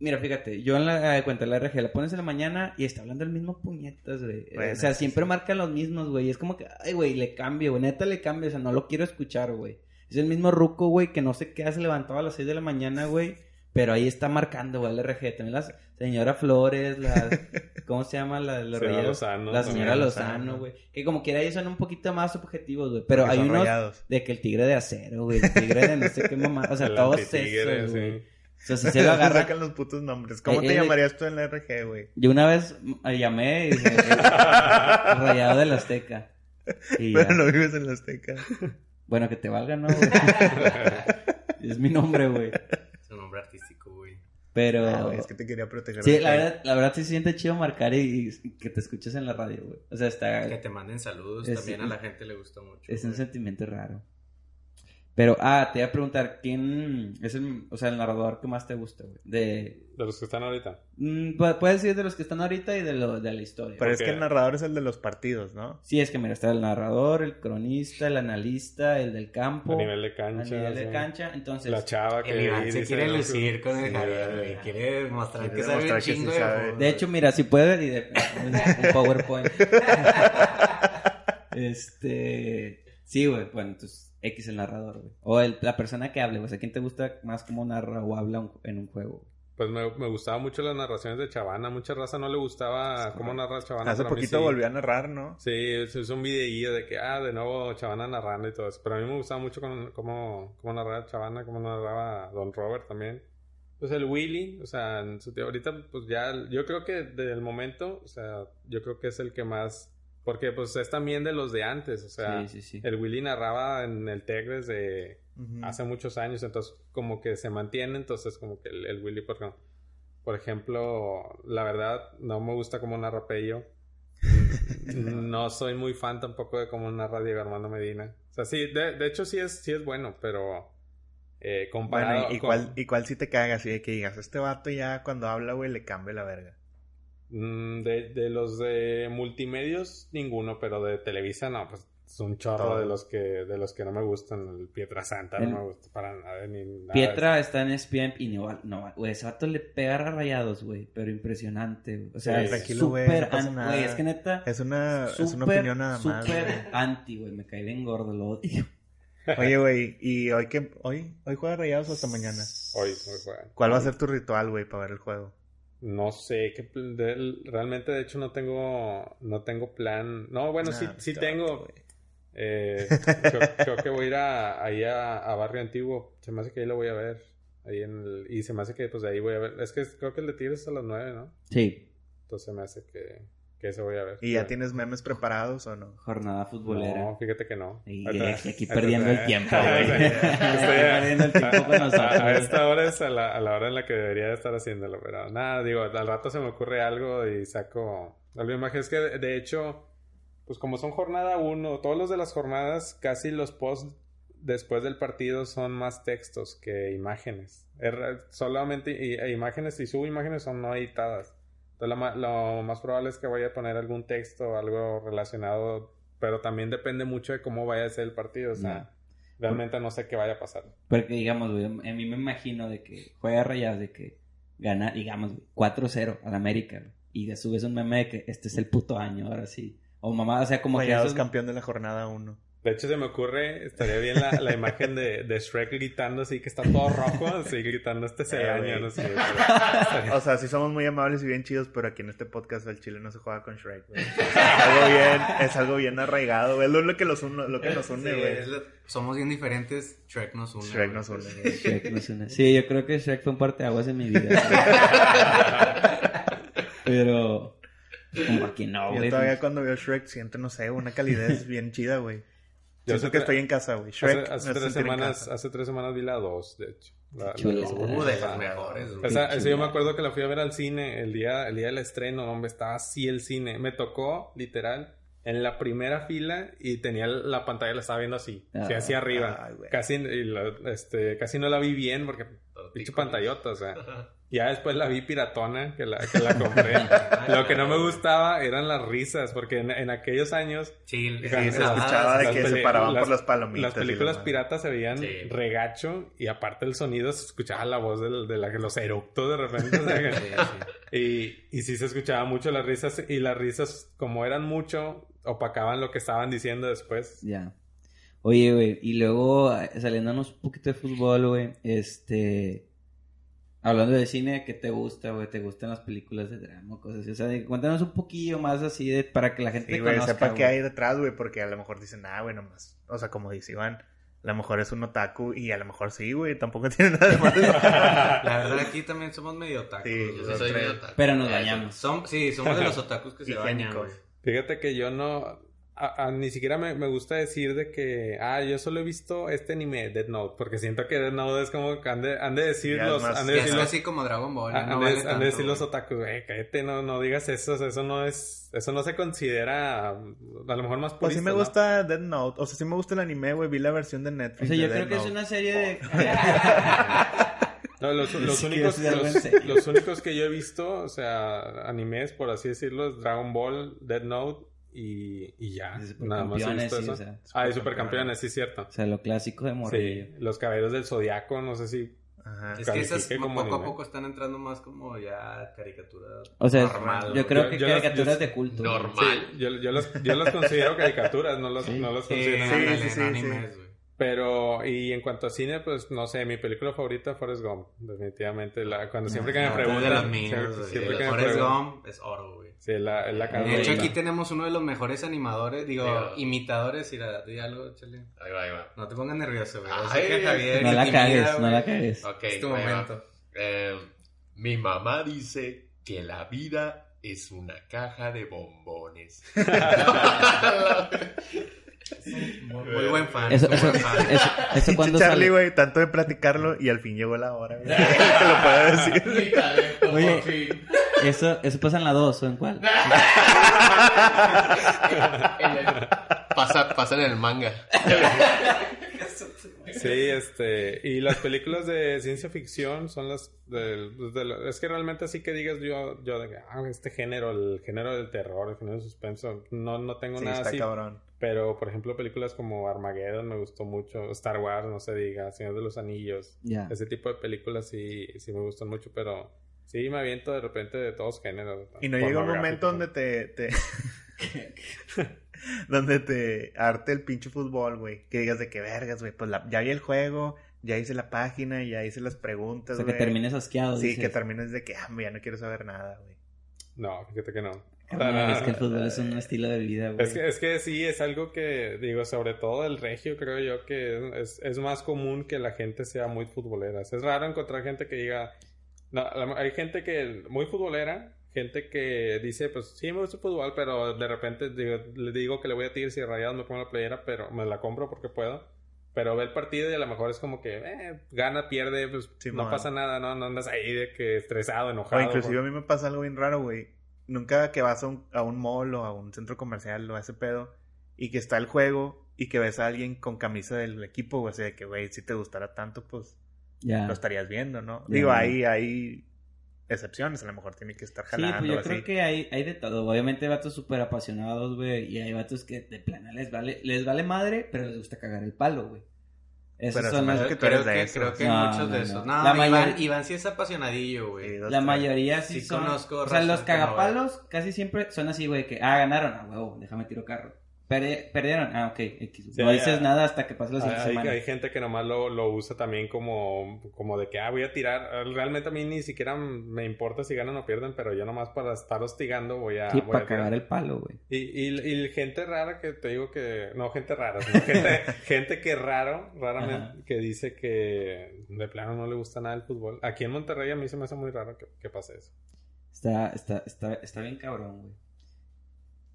S2: Mira, fíjate, yo en la haz de cuenta, la RG la pones en la mañana y está hablando el mismo puñetas, güey.
S3: Bueno,
S2: o sea, siempre
S3: sí.
S2: marca los mismos, güey. Es como que, ay, güey, le cambio, güey. Neta le cambio, o sea, no lo quiero escuchar, güey. Es el mismo ruco, güey, que no sé qué hace levantado a las 6 de la mañana, güey. Pero ahí está marcando, güey, el RG. También la señora Flores, la. ¿Cómo se llama? La,
S5: Señora? Lozano,
S2: La señora
S3: Lozano.
S2: Güey. Que como quiera ellos son un poquito más objetivos, güey. Pero hay unos
S3: rayados.
S2: de que el tigre de acero, güey. El tigre de no sé qué mamá. O sea,
S5: El
S2: todos esos, güey.
S5: sí.
S2: O sea, si se lo agarra.
S3: Sacan los putos nombres. ¿Cómo
S2: Eh,
S3: te
S2: eh,
S3: llamarías tú en la RG, güey?
S2: Yo una vez llamé y dije, "El rayado del Azteca. Y ya.
S3: Pero no vives en la Azteca.
S2: Bueno, que te valga, ¿no? güey? es mi nombre, güey.
S1: Artístico, güey.
S2: Pero...
S3: Ah, güey, es que te quería proteger.
S2: Sí, la verdad, la verdad sí se siente chido marcar y, y que te escuches en la radio, güey. O sea, está...
S1: Que te manden saludos,
S2: Es-
S1: también a la gente le gusta mucho.
S2: Es un sentimiento raro. Pero, ah, te iba a preguntar, ¿quién es el, o sea, el narrador que más te gusta, güey? De...
S5: De los que están ahorita.
S2: Mm, pu- puedes decir de los que están ahorita y de, lo, de la historia.
S3: Pero es
S5: Porque-
S3: que el narrador es el de los partidos, ¿no?
S2: Sí, es que mira, está el narrador, el cronista, el analista, el del campo.
S5: A nivel de
S2: a
S5: cancha.
S2: nivel de
S5: sí.
S2: cancha. Entonces,
S5: La chava que
S1: El Iván se quiere lucir con el
S5: Sí,
S1: Javier,
S5: güey.
S1: Quiere mostrar
S3: Quiere
S1: que sabe un
S3: sí
S1: chingo
S3: sabe.
S1: de...
S2: de hecho, mira, si puede, y de- un PowerPoint. este, sí, güey, bueno, entonces X el narrador, güey. O el- la persona que hable, güey. O sea, ¿quién te gusta más cómo narra o habla un- en un juego?
S5: Pues me, me gustaba mucho las narraciones de Chavana. Mucha raza no le gustaba cómo narra Chavana.
S3: Hace poquito
S5: sí.
S3: volvió a narrar, ¿no?
S5: Sí, es, es un videillo de que, ah, de nuevo Chavana narrando y todo eso. Pero a mí me gustaba mucho con- cómo, cómo narraba Chavana, cómo narraba Don Robert también. Pues el Willy, o sea, en su tío, ahorita, pues ya, yo creo que del momento, o sea, yo creo que es el que más Porque pues es también de los de antes, o sea,
S2: Sí, sí, sí.
S5: el Willy narraba en el Tech desde hace muchos años, entonces como que se mantiene, entonces como que el, el Willy, por, ejemplo- por ejemplo, la verdad no me gusta cómo narra Pello. no soy muy fan tampoco de cómo narra Diego Armando Medina. O sea, sí, de, de hecho sí es, sí es bueno, pero eh, comparado
S3: Bueno, ¿y, y
S5: con-
S3: cuál, ¿y cuál sí te caga? Así de que digas, este vato ya cuando habla, güey, le cambia la verga.
S5: Mm, de, de los de multimedios, ninguno, pero de Televisa no, pues es un chorro
S3: Todo.
S5: de los que de los que no me gustan. El Pietra Santa
S2: El-
S5: no me gusta para nada. Ni nada.
S2: Pietra está en ESPN y no, no, güey, ese vato le pega a rayados, güey, pero impresionante, güey. O sea,
S5: Sí,
S2: es
S3: tranquilo, güey,
S2: súper
S3: no pasa
S2: an-
S3: nada.
S2: güey, es que neta,
S3: Es una, es una opinión nada más.
S2: súper anti, güey, me cae bien gordo, lo odio.
S3: Oye, güey, ¿y hoy qué? ¿Hoy? ¿Hoy juega Rayados o hasta mañana?
S5: Hoy, hoy juegan.
S3: ¿Cuál va a ser tu ritual, güey, para ver el juego?
S5: No sé, qué realmente de hecho no tengo no tengo plan. No, bueno, sí,
S3: Nah,
S5: sí
S3: te
S5: tengo. Eh, creo, creo que voy a ir a, ahí a, a Barrio Antiguo. Se me hace que ahí lo voy a ver. Ahí en el- y se me hace que pues de ahí voy a ver. Es que creo que el de Tigres es a las 9, ¿no?
S2: Sí,
S5: Entonces se me hace que, que eso voy a ver.
S3: ¿Y ya tienes memes preparados o no?
S2: jornada futbolera.
S5: No, fíjate que no.
S2: Y aquí, perdiendo el tiempo, güey.
S5: Estoy-
S2: Estoy perdiendo el tiempo con nosotros.
S5: A, esta hora es a la, a la hora en la que debería de estar haciéndolo, pero nada, digo, al rato se me ocurre algo y saco algo de imagen. Es que de, hecho, pues como son jornada uno, todos los de las jornadas, casi los posts después del partido son más textos que imágenes. Es re- solamente y- e imágenes y subo imágenes son no editadas. Entonces lo, más probable es que vaya a poner algún texto o algo relacionado, pero también depende mucho de cómo vaya a ser el partido. O sea, realmente no sé qué vaya a pasar.
S2: Porque, digamos, güey, a mí me imagino de que juega Rayados, de que gana, digamos, güey, 4-0 al América, güey, y le subes un meme de que este es el puto año, ahora sí. O mamá, o sea, como que
S3: Rayados
S2: esos-
S3: campeón de la jornada 1.
S5: De hecho, se me ocurre, estaría bien la, la imagen de, de Shrek gritando así, que está todo rojo, así gritando este se
S3: Eh, güey.
S5: no sé. pero-
S3: O sea, sí somos muy amables y bien chidos, pero aquí en este podcast el chile no se juega con Shrek, güey. Es algo bien, es algo bien arraigado, güey. Es lo que, los une- lo que nos une,
S1: Sí,
S3: güey.
S1: lo- somos bien diferentes, Shrek nos une.
S3: Shrek
S1: güey.
S3: nos une.
S2: Shrek nos une. Sí, yo creo que Shrek fue un parteaguas en mi vida. Pero, como aquí no,
S3: Yo
S2: güey.
S3: todavía cuando veo Shrek siento, no sé, una calidez bien chida, güey.
S5: Yo
S3: que estoy en casa, güey.
S5: Hace,
S3: Shrek
S5: hace tres semanas,
S3: casa.
S5: hace tres semanas vi la 2, de hecho. La-
S2: Chula.
S5: la-
S1: Uh, de las
S5: Ah,
S1: mejores,
S2: Qué
S5: esa yo me acuerdo que la fui a ver al cine el día, el día del estreno, hombre, estaba así el cine. Me tocó, literal, en la primera fila y tenía la pantalla, la estaba viendo así, así
S2: Ah,
S5: hacia arriba.
S3: güey.
S5: casi, y la- este, casi no la vi bien porque pinche pantallota, o sea. Ya después la vi piratona, que la, que la compré. Lo que no me gustaba eran las risas, porque en, en aquellos años
S1: Sí,
S3: se escuchaba de que se paraban
S5: las-
S3: por las palomitas.
S5: las películas
S3: la-
S5: piratas se veían
S1: Sí.
S5: regacho y aparte el sonido se escuchaba la voz de, la, los eructos de repente. o sea que- y, y sí se escuchaba mucho las risas y las risas como eran mucho opacaban lo que estaban diciendo después.
S2: Ya. Oye, güey, y luego eh, saliéndonos un poquito de fútbol, güey, este... Hablando de cine, ¿qué te gusta, güey? ¿Te gustan las películas de drama, cosas así? O sea, de- cuéntanos un poquillo más así de, para que la gente
S3: Sí,
S2: te
S3: güey,
S2: conozca,
S3: sepa qué hay detrás, güey, porque a lo mejor dicen, ah, güey, nomás. O sea, como dice Iván, a lo mejor es un otaku y a lo mejor sí, güey, tampoco tiene nada de malo.
S1: La verdad aquí también somos medio otakus.
S3: Sí.
S4: Yo sí soy medio otaku.
S2: Pero nos
S4: Eh,
S1: sí, somos de los otakus que se bañan,
S3: Higiénicos.
S1: güey.
S5: Fíjate que yo no... a- a- ni siquiera me, me gusta decir de que, ah, yo solo he visto este anime, Dead Note, porque siento que Dead Note es como que han de, han de decir
S3: Ya es
S5: los,
S3: más-
S5: han de decir los,
S1: así como Dragon Ball. No
S5: han,
S1: vale
S5: de, han
S1: tanto,
S5: de decir los otakus, güey, cállate, no, no digas eso, o sea, eso no es, eso no se considera a lo mejor más
S3: Pues sí
S5: purista,
S3: me
S5: ¿no?
S3: gusta Dead Note. O sea, sí me gusta el anime, güey. Vi la versión de
S2: O
S3: Netflix.
S2: sea, yo
S3: de
S2: creo
S3: Death
S2: que es una serie de...
S5: No, los, únicos, los únicos que yo he visto, o sea, animes, por así decirlo, es Dragon Ball, Dead Note y, y ya, nada más he visto
S2: sí,
S5: eso.
S2: o sea,
S5: ah, y Supercampeones, sí, cierto.
S2: O sea, lo clásico de Morrillo.
S5: Sí, los Caballeros del Zodiaco, no sé si...
S3: Ajá.
S1: Es que esas
S5: como
S1: poco a
S5: anime.
S1: poco están entrando más como ya caricatura
S2: O sea,
S1: normal.
S2: yo creo
S5: Yo-
S2: que
S5: yo las-
S2: caricaturas
S5: yo-
S2: de culto.
S4: Normal.
S5: Sí, yo, yo, los, yo los considero caricaturas, no los,
S2: Sí.
S5: no los
S1: Sí,
S5: considero...
S3: sí,
S1: animes, güey.
S5: Pero, y en cuanto a cine, pues no sé, mi película favorita Forrest Gump, definitivamente. La, cuando siempre que me preguntan. siempre, que
S1: Forrest. Gump es oro, güey.
S5: Sí, la, la
S1: De hecho, aquí tenemos uno de los mejores animadores, digo, imitadores. Y la, di algo, chale.
S4: Ahí va, ahí va.
S1: No te pongas nervioso, güey. Yo
S4: Ay,
S1: sé que Javier
S2: No la cagues, no la cagues.
S4: Ok,
S1: Es tu momento.
S4: Eh, mi mamá dice que la vida es una caja de bombones.
S1: Muy, muy buen fan.
S2: Eso, eso,
S1: buen fan.
S2: eso, eso cuando
S3: Charlie, güey, tanto de platicarlo y al fin llegó la hora, güey. que lo pueda decir.
S4: Talento,
S2: Oye. Eso, eso pasa en la 2 o en cuál.
S4: En el- pasa, pasa en el manga.
S5: Sí, este, y las películas de ciencia ficción son las del, pues, de es que realmente así que digas yo, yo de, ah, este género, el género del terror, el género del suspenso, no, no tengo
S3: Sí,
S5: nada
S3: está
S5: así,
S3: cabrón.
S5: pero por ejemplo películas como Armageddon me gustó mucho, Star Wars, no se diga, Señor de los Anillos,
S2: Ya.
S5: ese tipo de películas sí, sí me gustan mucho, pero sí me aviento de repente de todos géneros.
S3: Y no llega un momento donde te... te... donde te arte el pinche fútbol, güey. Que digas de que vergas, güey. Pues la- ya vi el juego, ya hice la página, ya hice las
S2: O
S3: preguntas,
S2: sea, que
S3: güey.
S2: termines asqueado.
S3: Sí,
S2: dices.
S3: que termines de que, ah, ya no quiero saber nada, güey.
S5: No, fíjate que no.
S2: Carnal, es que el fútbol es un estilo de vida, güey.
S5: Es que, es que sí, es algo que, digo, sobre todo el regio, creo yo que es, es más común que la gente sea muy futbolera. Es raro encontrar gente que diga... No, hay gente que muy futbolera, gente que dice, pues sí me gusta el fútbol, pero de repente digo- le digo que le voy a tirar si rayados me pongo la playera, pero me la compro porque puedo. Pero ve el partido y a lo mejor es como que eh, gana, pierde, pues
S3: Sí,
S5: no
S3: man.
S5: pasa nada, ¿no? No andas ahí de que estresado,
S3: O
S5: enojado.
S3: inclusive
S5: por-
S3: a mí me pasa algo bien raro, güey. Nunca que vas a un, a un mall o a un centro comercial o a ese pedo y que está el juego y que ves a alguien con camisa del equipo, güey. O sea, de que, güey, si te gustara tanto, pues
S2: Ya.
S3: lo estarías viendo, ¿no?
S2: Ya.
S3: Digo, hay, hay excepciones. A lo mejor tiene que estar
S2: Sí,
S3: jalando
S2: pues yo
S3: así.
S2: creo que hay, hay de todo. Obviamente hay vatos súper apasionados, güey. Y hay vatos que de plano les vale, les vale madre, pero les gusta cagar el palo, güey. Esos
S3: Pero
S2: son los-
S3: que tú
S1: creo
S3: eres de
S1: que,
S3: esos.
S1: creo que
S2: No,
S1: muchos
S2: no,
S1: de
S2: no.
S1: esos.
S2: La
S1: No,
S2: mayoría-
S1: Iván, Iván sí es apasionadillo,
S3: Sí,
S1: güey.
S2: La
S3: tres.
S2: mayoría sí,
S1: Sí
S2: son.
S1: conozco
S2: o sea, los cagapalos casi siempre son así, güey, que, ah, ganaron, ah, huevo, déjame tiro carro. Perde- perdieron, ah, ok, X.
S5: Sí,
S2: no dices nada hasta que pase la
S5: Hay,
S2: siguiente
S5: hay-
S2: semana.
S5: hay gente que nomás lo, lo usa también como, como de que, ah, voy a tirar. Realmente a mí ni siquiera me importa si ganan o pierden, pero yo nomás para estar hostigando voy a...
S2: sí,
S5: voy
S2: para
S5: a
S2: cagar el palo, güey.
S5: Y, y, y gente rara que te digo que... No, gente rara, sino gente, gente que raro, raramente,
S2: Ajá.
S5: que dice que de plano no le gusta nada el fútbol. Aquí en Monterrey a mí se me hace muy raro que, que pase eso.
S2: Está, está, está, está bien cabrón, güey.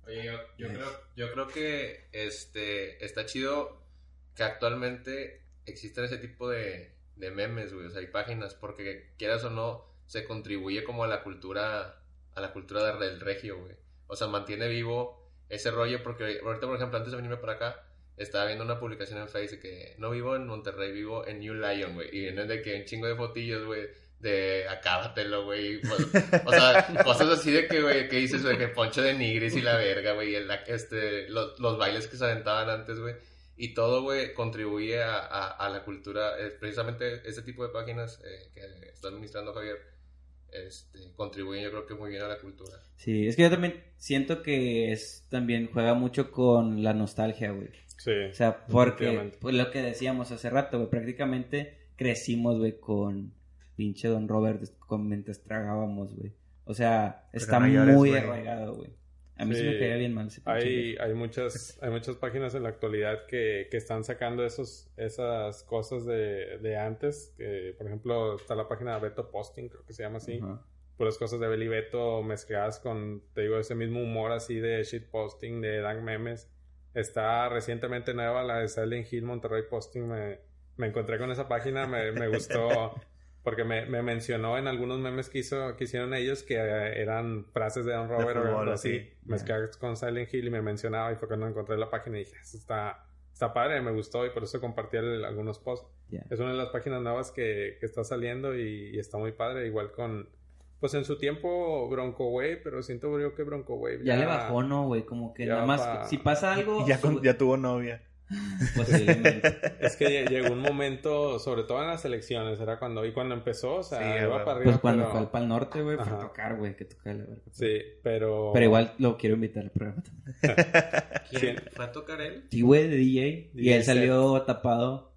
S4: Oye, yo, yo creo, yo creo que este está chido que actualmente existen ese tipo de, de memes, güey. O sea, hay páginas, porque quieras o no, se contribuye como a la cultura, a la cultura de- del regio, güey. O sea, mantiene vivo ese rollo, porque ahorita, por ejemplo, antes de venirme para acá, estaba viendo una publicación en Facebook que no vivo en Monterrey, vivo en New Lion, güey. Y vienen de que un chingo de fotillos, güey, de acábatelo, güey. Pues, O sea, cosas así de que, güey, que dices, güey, que poncho de nigris y la verga, güey, y el, este, los, los bailes que se aventaban antes, güey. Y todo, güey, contribuye a, a, a la cultura. Eh, precisamente ese tipo de páginas eh, que está administrando Javier, este, contribuyen yo creo que muy bien a la cultura.
S2: Sí, es que yo también siento que es también juega mucho con la nostalgia, güey.
S5: Sí.
S2: O sea, porque pues lo que decíamos hace rato, güey, prácticamente crecimos, güey, con pinche Don Robert con mientras tragábamos, güey. O sea, está
S3: no
S2: muy arraigado, güey. A mí sí,
S5: Sí.
S2: me caía bien mal ese pinche
S5: Hay, hay muchas hay muchas páginas en la actualidad que, que están sacando esos esas cosas de, de antes que por ejemplo está la página de Beto Posting creo que se llama así
S2: Ajá.
S5: puras cosas de Beli Beto mezcladas con te digo ese mismo humor así de shit posting de dan memes está recientemente nueva la de Silent Hill Monterrey Posting me, me encontré con esa página me, me gustó porque me, me mencionó en algunos memes que hizo que hicieron ellos que eh, eran frases de Don Robert o algo así
S3: así.
S5: mezcladas con Silent Hill y me mencionaba y fue cuando encontré la página y dije eso está está padre me gustó y por eso compartí el- algunos posts
S2: Ya.
S5: es una de las páginas nuevas que, que está saliendo y, y está muy padre igual con pues en su tiempo Bronco Wave pero siento yo que Bronco Wave
S2: Ya le bajó, ¿no, güey? Como que
S5: ya
S2: nada más,
S5: pa-
S2: si pasa algo,
S3: ya, con-
S2: sube-
S3: ya tuvo novia.
S2: Posiblemente.
S5: Es que lle- llegó un momento, sobre todo en las elecciones, era cuando, y cuando empezó, o sea,
S3: Sí,
S5: iba para arriba.
S2: Pues cuando
S5: pero,
S2: fue para el norte, güey, fue a tocar, güey, que toca la verga.
S5: Sí, pero.
S2: Pero igual lo quiero invitar al programa también.
S1: ¿Quién? ¿Fue a tocar él?
S2: Sí, güey, de DJ. Y él salió tapado.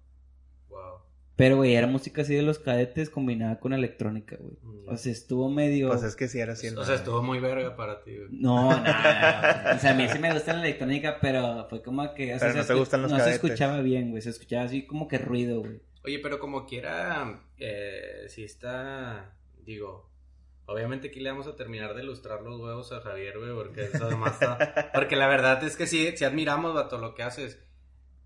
S2: Pero, güey, era música así de los cadetes combinada con electrónica, güey.
S1: Mm.
S2: O sea, estuvo medio...
S3: Pues es que sí era así.
S1: O sea, estuvo muy verga para ti, güey.
S2: No, nada. O sea, a mí sí me gusta la electrónica, pero fue como que... O sea,
S3: Pero no
S2: se
S3: te gustan los
S2: No se escuchaba bien, güey. Se escuchaba así como que ruido, güey.
S1: Oye, pero como quiera, eh, si está, digo, Obviamente aquí le vamos a terminar de ilustrar los huevos a Javier, güey, porque eso además está... Porque la verdad es que sí, si admiramos, vato, lo que haces.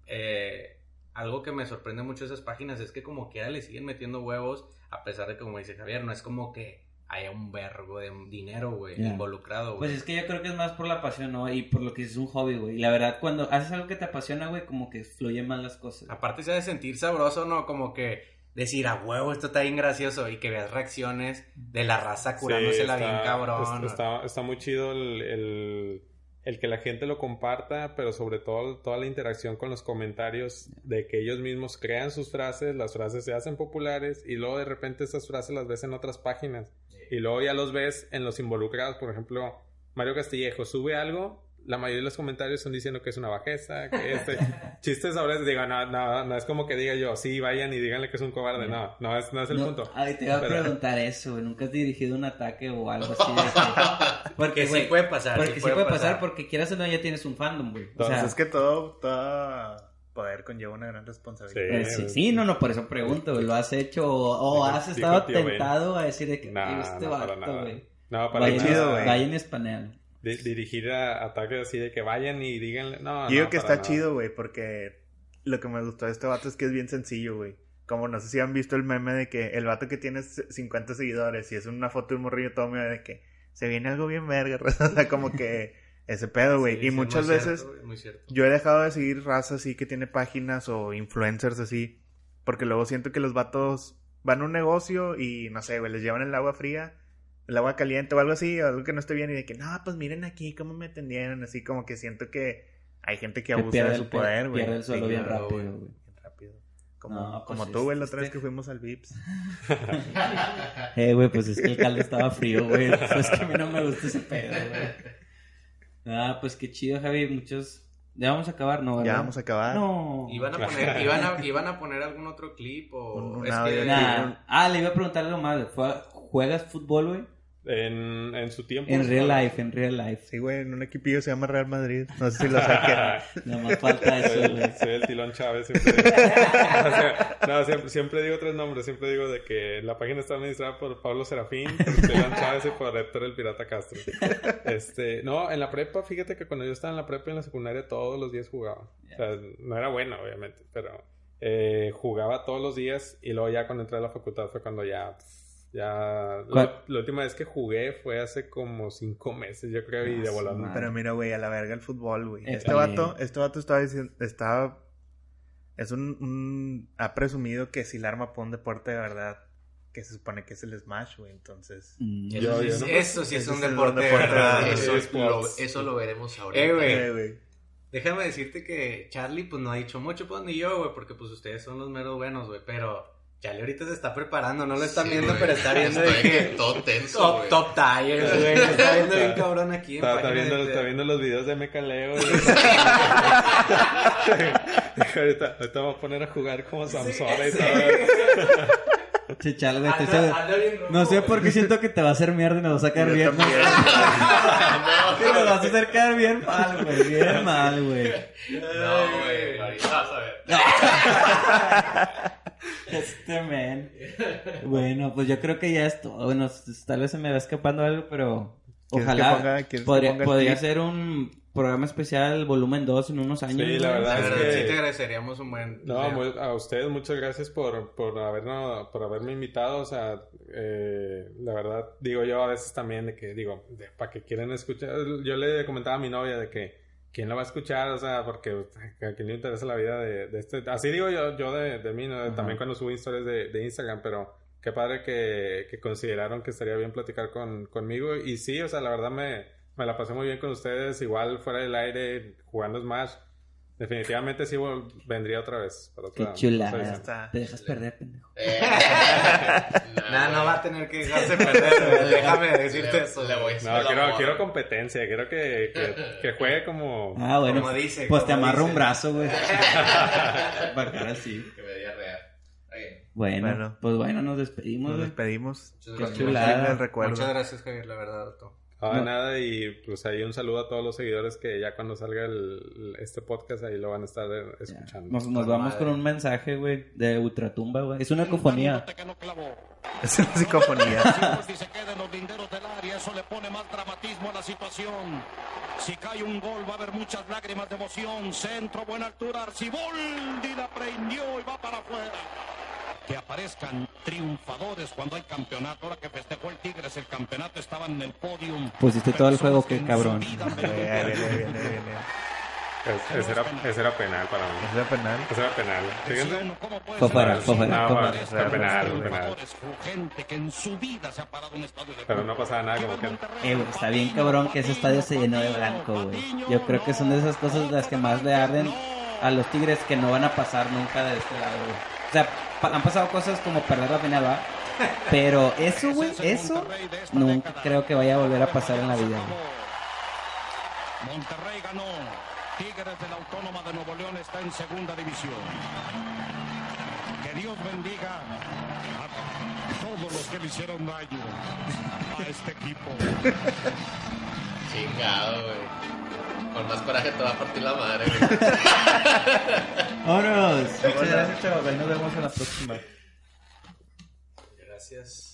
S1: Eh, algo que me sorprende mucho de esas páginas es que como quiera le siguen metiendo huevos, a pesar de que, como dice Javier, no es como que haya un vergo de dinero, güey, involucrado, güey.
S2: Pues es que yo creo que es más por la pasión, ¿no? Y por lo que es un hobby, güey. Y la verdad, cuando haces algo que te apasiona, güey, como que fluyen más las cosas.
S1: Aparte se ha de sentir sabroso, ¿no? Como que decir, a huevo, esto está bien gracioso y que veas reacciones de la raza curándosela
S5: Sí,
S1: bien cabrón.
S5: Está, está- está muy chido el, el- el que la gente lo comparta, pero sobre todo toda la interacción con los comentarios de que ellos mismos crean sus frases, las frases se hacen populares y luego de repente esas frases las ves en otras páginas y luego ya los ves en los involucrados. Por ejemplo, Mario Castillejo sube algo. La mayoría de los comentarios son diciendo que es una bajeza, que este chistes sobre eso, digo, no, no, no es como que diga yo, sí, vayan y díganle que es un cobarde, no, no es, no es el
S2: No,
S5: punto.
S2: Ay, te iba a preguntar eso, güey. ¿Nunca has dirigido un ataque o algo así? de
S1: Porque sí puede pasar,
S2: Porque
S1: sí
S2: puede pasar,
S1: pasar.
S2: porque quieras o no, ya tienes un fandom, güey. O
S3: Entonces
S2: sea,
S3: es que todo, todo poder conlleva una gran responsabilidad.
S2: eh, sí, sí, no, no, por eso pregunto, güey. ¿Lo has hecho o, o has estado
S5: Ben.
S2: tentado a decir de que
S5: No,
S2: este
S5: no,
S2: vato, güey?
S5: No, para
S2: Vayan,
S3: chido, güey.
S2: vayan español.
S5: Di- dirigir a ataques así de que vayan y díganle. No,
S3: Yo digo
S5: no,
S3: que
S5: para
S3: está
S5: nada.
S3: chido, güey, porque lo que me gustó de este vato es que es bien sencillo, güey. Como no sé si han visto el meme de que el vato que tiene 50 seguidores y es una foto de un morrillo todo medio de que se viene algo bien verga, o sea, como que ese pedo, güey.
S1: Sí,
S3: y
S1: sí,
S3: muchas
S1: muy
S3: veces
S1: cierto, muy cierto.
S3: yo he dejado de seguir raza así que tiene páginas o influencers así, porque luego siento que los vatos van a un negocio y no sé, güey, les llevan el agua fría, el agua caliente o algo así, o algo que no esté bien y de que, no, pues miren aquí cómo me atendieron, así como que siento que hay gente que abusa
S2: pierde
S3: de su poder, güey.
S2: Pierde el suelo bien rápido,
S3: güey. rápido. Como,
S2: No, pues
S3: como tú, güey, la otra vez que fuimos al Vips.
S2: Eh, güey, pues es que el caldo estaba frío, güey. Pues que a mí no me gusta ese pedo, güey. Ah, pues qué chido, Javi. Muchos. Ya vamos a acabar, ¿no?
S3: Ya
S2: ¿verdad?
S3: vamos a acabar.
S2: No.
S1: ¿Iban a poner, iban a, iban a poner algún otro clip o
S3: Un-
S1: es que.
S2: Nah. Ah, le iba a preguntar algo más. ¿Juegas fútbol, güey?
S5: En, en su tiempo.
S2: En real life, en real life.
S3: Sí, güey, en un equipillo se llama Real Madrid. No sé si lo saquen.
S2: Nada más falta eso,
S5: Soy,
S2: güey.
S5: soy el Tilón Chávez. Siempre, O sea, no, siempre, siempre digo tres nombres. Siempre digo de que la página está administrada por Pablo Serafín, por Tilón Chávez y por Héctor el Pirata Castro. Este, no, en la prepa, fíjate que cuando yo estaba en la prepa y en la secundaria todos los días jugaba. O sea, no era bueno, obviamente, pero eh, jugaba todos los días y luego ya cuando entré a la facultad fue cuando ya... Ya, la, la última vez que jugué fue hace como cinco meses, yo creo, y de
S2: Ah,
S5: volando.
S3: Pero mira, güey, a la verga el fútbol, güey.
S2: Eh,
S3: Este
S2: también.
S3: vato, este vato estaba diciendo, estaba... Es un, un... Ha presumido que si la arma para un deporte de verdad, que se supone que es el Smash, güey, entonces...
S2: Mm.
S1: Eso,
S5: Yo-
S1: sí,
S5: yo
S1: es-
S5: no-
S1: eso sí es
S3: Ese
S1: un
S3: es
S1: deporte de verdad.
S4: Eso,
S5: Eso
S4: lo,
S5: es-
S4: eso lo veremos ahorita.
S1: Eh, güey.
S3: Eh, güey.
S1: Déjame decirte que Charlie pues no ha dicho mucho, pues ni yo, güey, porque pues ustedes son los meros buenos, güey, pero Charlie ahorita se está preparando, no lo están
S4: Sí,
S1: viendo,
S4: güey.
S1: pero está viendo de
S4: Estoy
S1: que
S4: todo tenso,
S1: top,
S4: güey.
S1: top tires, güey, está viendo bien cabrón aquí en
S5: Está, está
S1: página
S5: viendo,
S1: de-
S5: está viendo los videos de Mecaleo. ahorita, ahorita me voy a poner a jugar como Samsora y todo.
S2: Che, chale, güey, estoy
S1: Anda-
S2: seguro-
S1: anda bien rojo,
S2: No sé
S1: güey.
S2: por qué siento que te va a hacer mierda y nos va a sacar
S3: Yo
S2: bien. Que nos vas a hacer quedar bien mal, güey. Bien mal, güey.
S4: No, güey. Ahorita vas a ver.
S2: Este man. Bueno, pues yo creo que ya es todo. Bueno, tal vez se me va escapando algo, pero
S3: ¿Quieres que
S2: ojalá
S3: ponga- que
S2: podría,
S3: ponga
S2: podría
S3: clip?
S2: ser un programa especial volumen 2 en unos años.
S5: Sí, la verdad
S1: La
S5: es que-
S1: sí te agradeceríamos un buen...
S5: No, muy- a ustedes muchas gracias por, por, habernos, por haberme invitado. O sea, eh, la verdad, digo yo a veces también de que, digo, de- para que quieren escuchar. Yo le comentaba a mi novia de que, ¿quién lo va a escuchar? O sea, porque a quién le interesa la vida de, de este. Así digo yo, yo de, de mí, ¿no? También cuando subo historias de, de Instagram, pero qué padre que, que consideraron que estaría bien platicar con, conmigo. Y sí, o sea, la verdad me, me la pasé muy bien con ustedes. Igual fuera del aire, jugando Smash. Definitivamente sí vendría otra vez. Para
S2: Qué
S5: otra-
S2: chulada.
S5: edición.
S3: Está.
S2: Te dejas perder, pendejo.
S4: Eh,
S1: Nah, no va a tener que dejarse perder, déjame decirte
S4: Le-
S1: eso.
S4: le voy a
S1: güey.
S4: decir
S5: No, quiero, quiero competencia, quiero que, que, que juegue como...
S2: Ah, bueno.
S1: Como dice,
S2: pues te amarro
S1: dice.
S2: un brazo, güey. Así.
S4: Que me.
S2: Bueno,
S3: Bueno.
S2: pues bueno, nos despedimos,
S3: Nos despedimos.
S4: Muchas
S3: Con
S4: gracias.
S2: chulada.
S1: Muchas gracias, Javier, la verdad, Otto.
S5: Ah,
S2: No.
S5: nada, y pues ahí un saludo a todos los seguidores que ya cuando salga el, este podcast ahí lo van a estar eh, escuchando.
S2: Nos, nos
S1: Con
S2: vamos
S1: madre.
S2: con un mensaje, güey, de Ultratumba, güey. Es una cofonía.
S7: no.
S3: Es una psicofonía.
S7: Si se queda en los linderos del área, eso le pone más dramatismo a la situación. Si cae un gol, va a haber muchas lágrimas de emoción. Centro, buena altura, Arciboldi la prendió y va para afuera. Que aparezcan triunfadores cuando hay campeonato. Ahora que festejó el Tigres el campeonato, estaban en el podium.
S2: Pusiste todo el juego,
S7: que
S2: qué cabrón.
S3: viene, viene.
S5: Es- ese, era, ese era penal para mí.
S3: ¿Es de penal?
S5: Ese era penal. Fíjense.
S7: ¿Cómo puede
S2: Fue fuera, fue fuera, fue
S5: penal, fue penal. Pero no pasaba nada como que...
S2: Eh, güey, está bien cabrón que ese estadio se llenó de blanco, güey. Yo creo que son de esas cosas las que más le arden a los Tigres que no van a pasar nunca de este lado, güey. O sea, han pasado cosas como perder la final, ¿va? Pero eso, güey, eso nunca creo que vaya a volver a pasar en la vida.
S7: Monterrey ganó. Tigres de la Autónoma de Nuevo León está en segunda división. Que Dios bendiga a todos los que le hicieron daño a este equipo.
S4: Chingado, güey. Con más coraje te va a partir la madre, güey.
S2: Vámonos. Muchas gracias, chavos. Ahí nos vemos en la próxima.
S1: Gracias.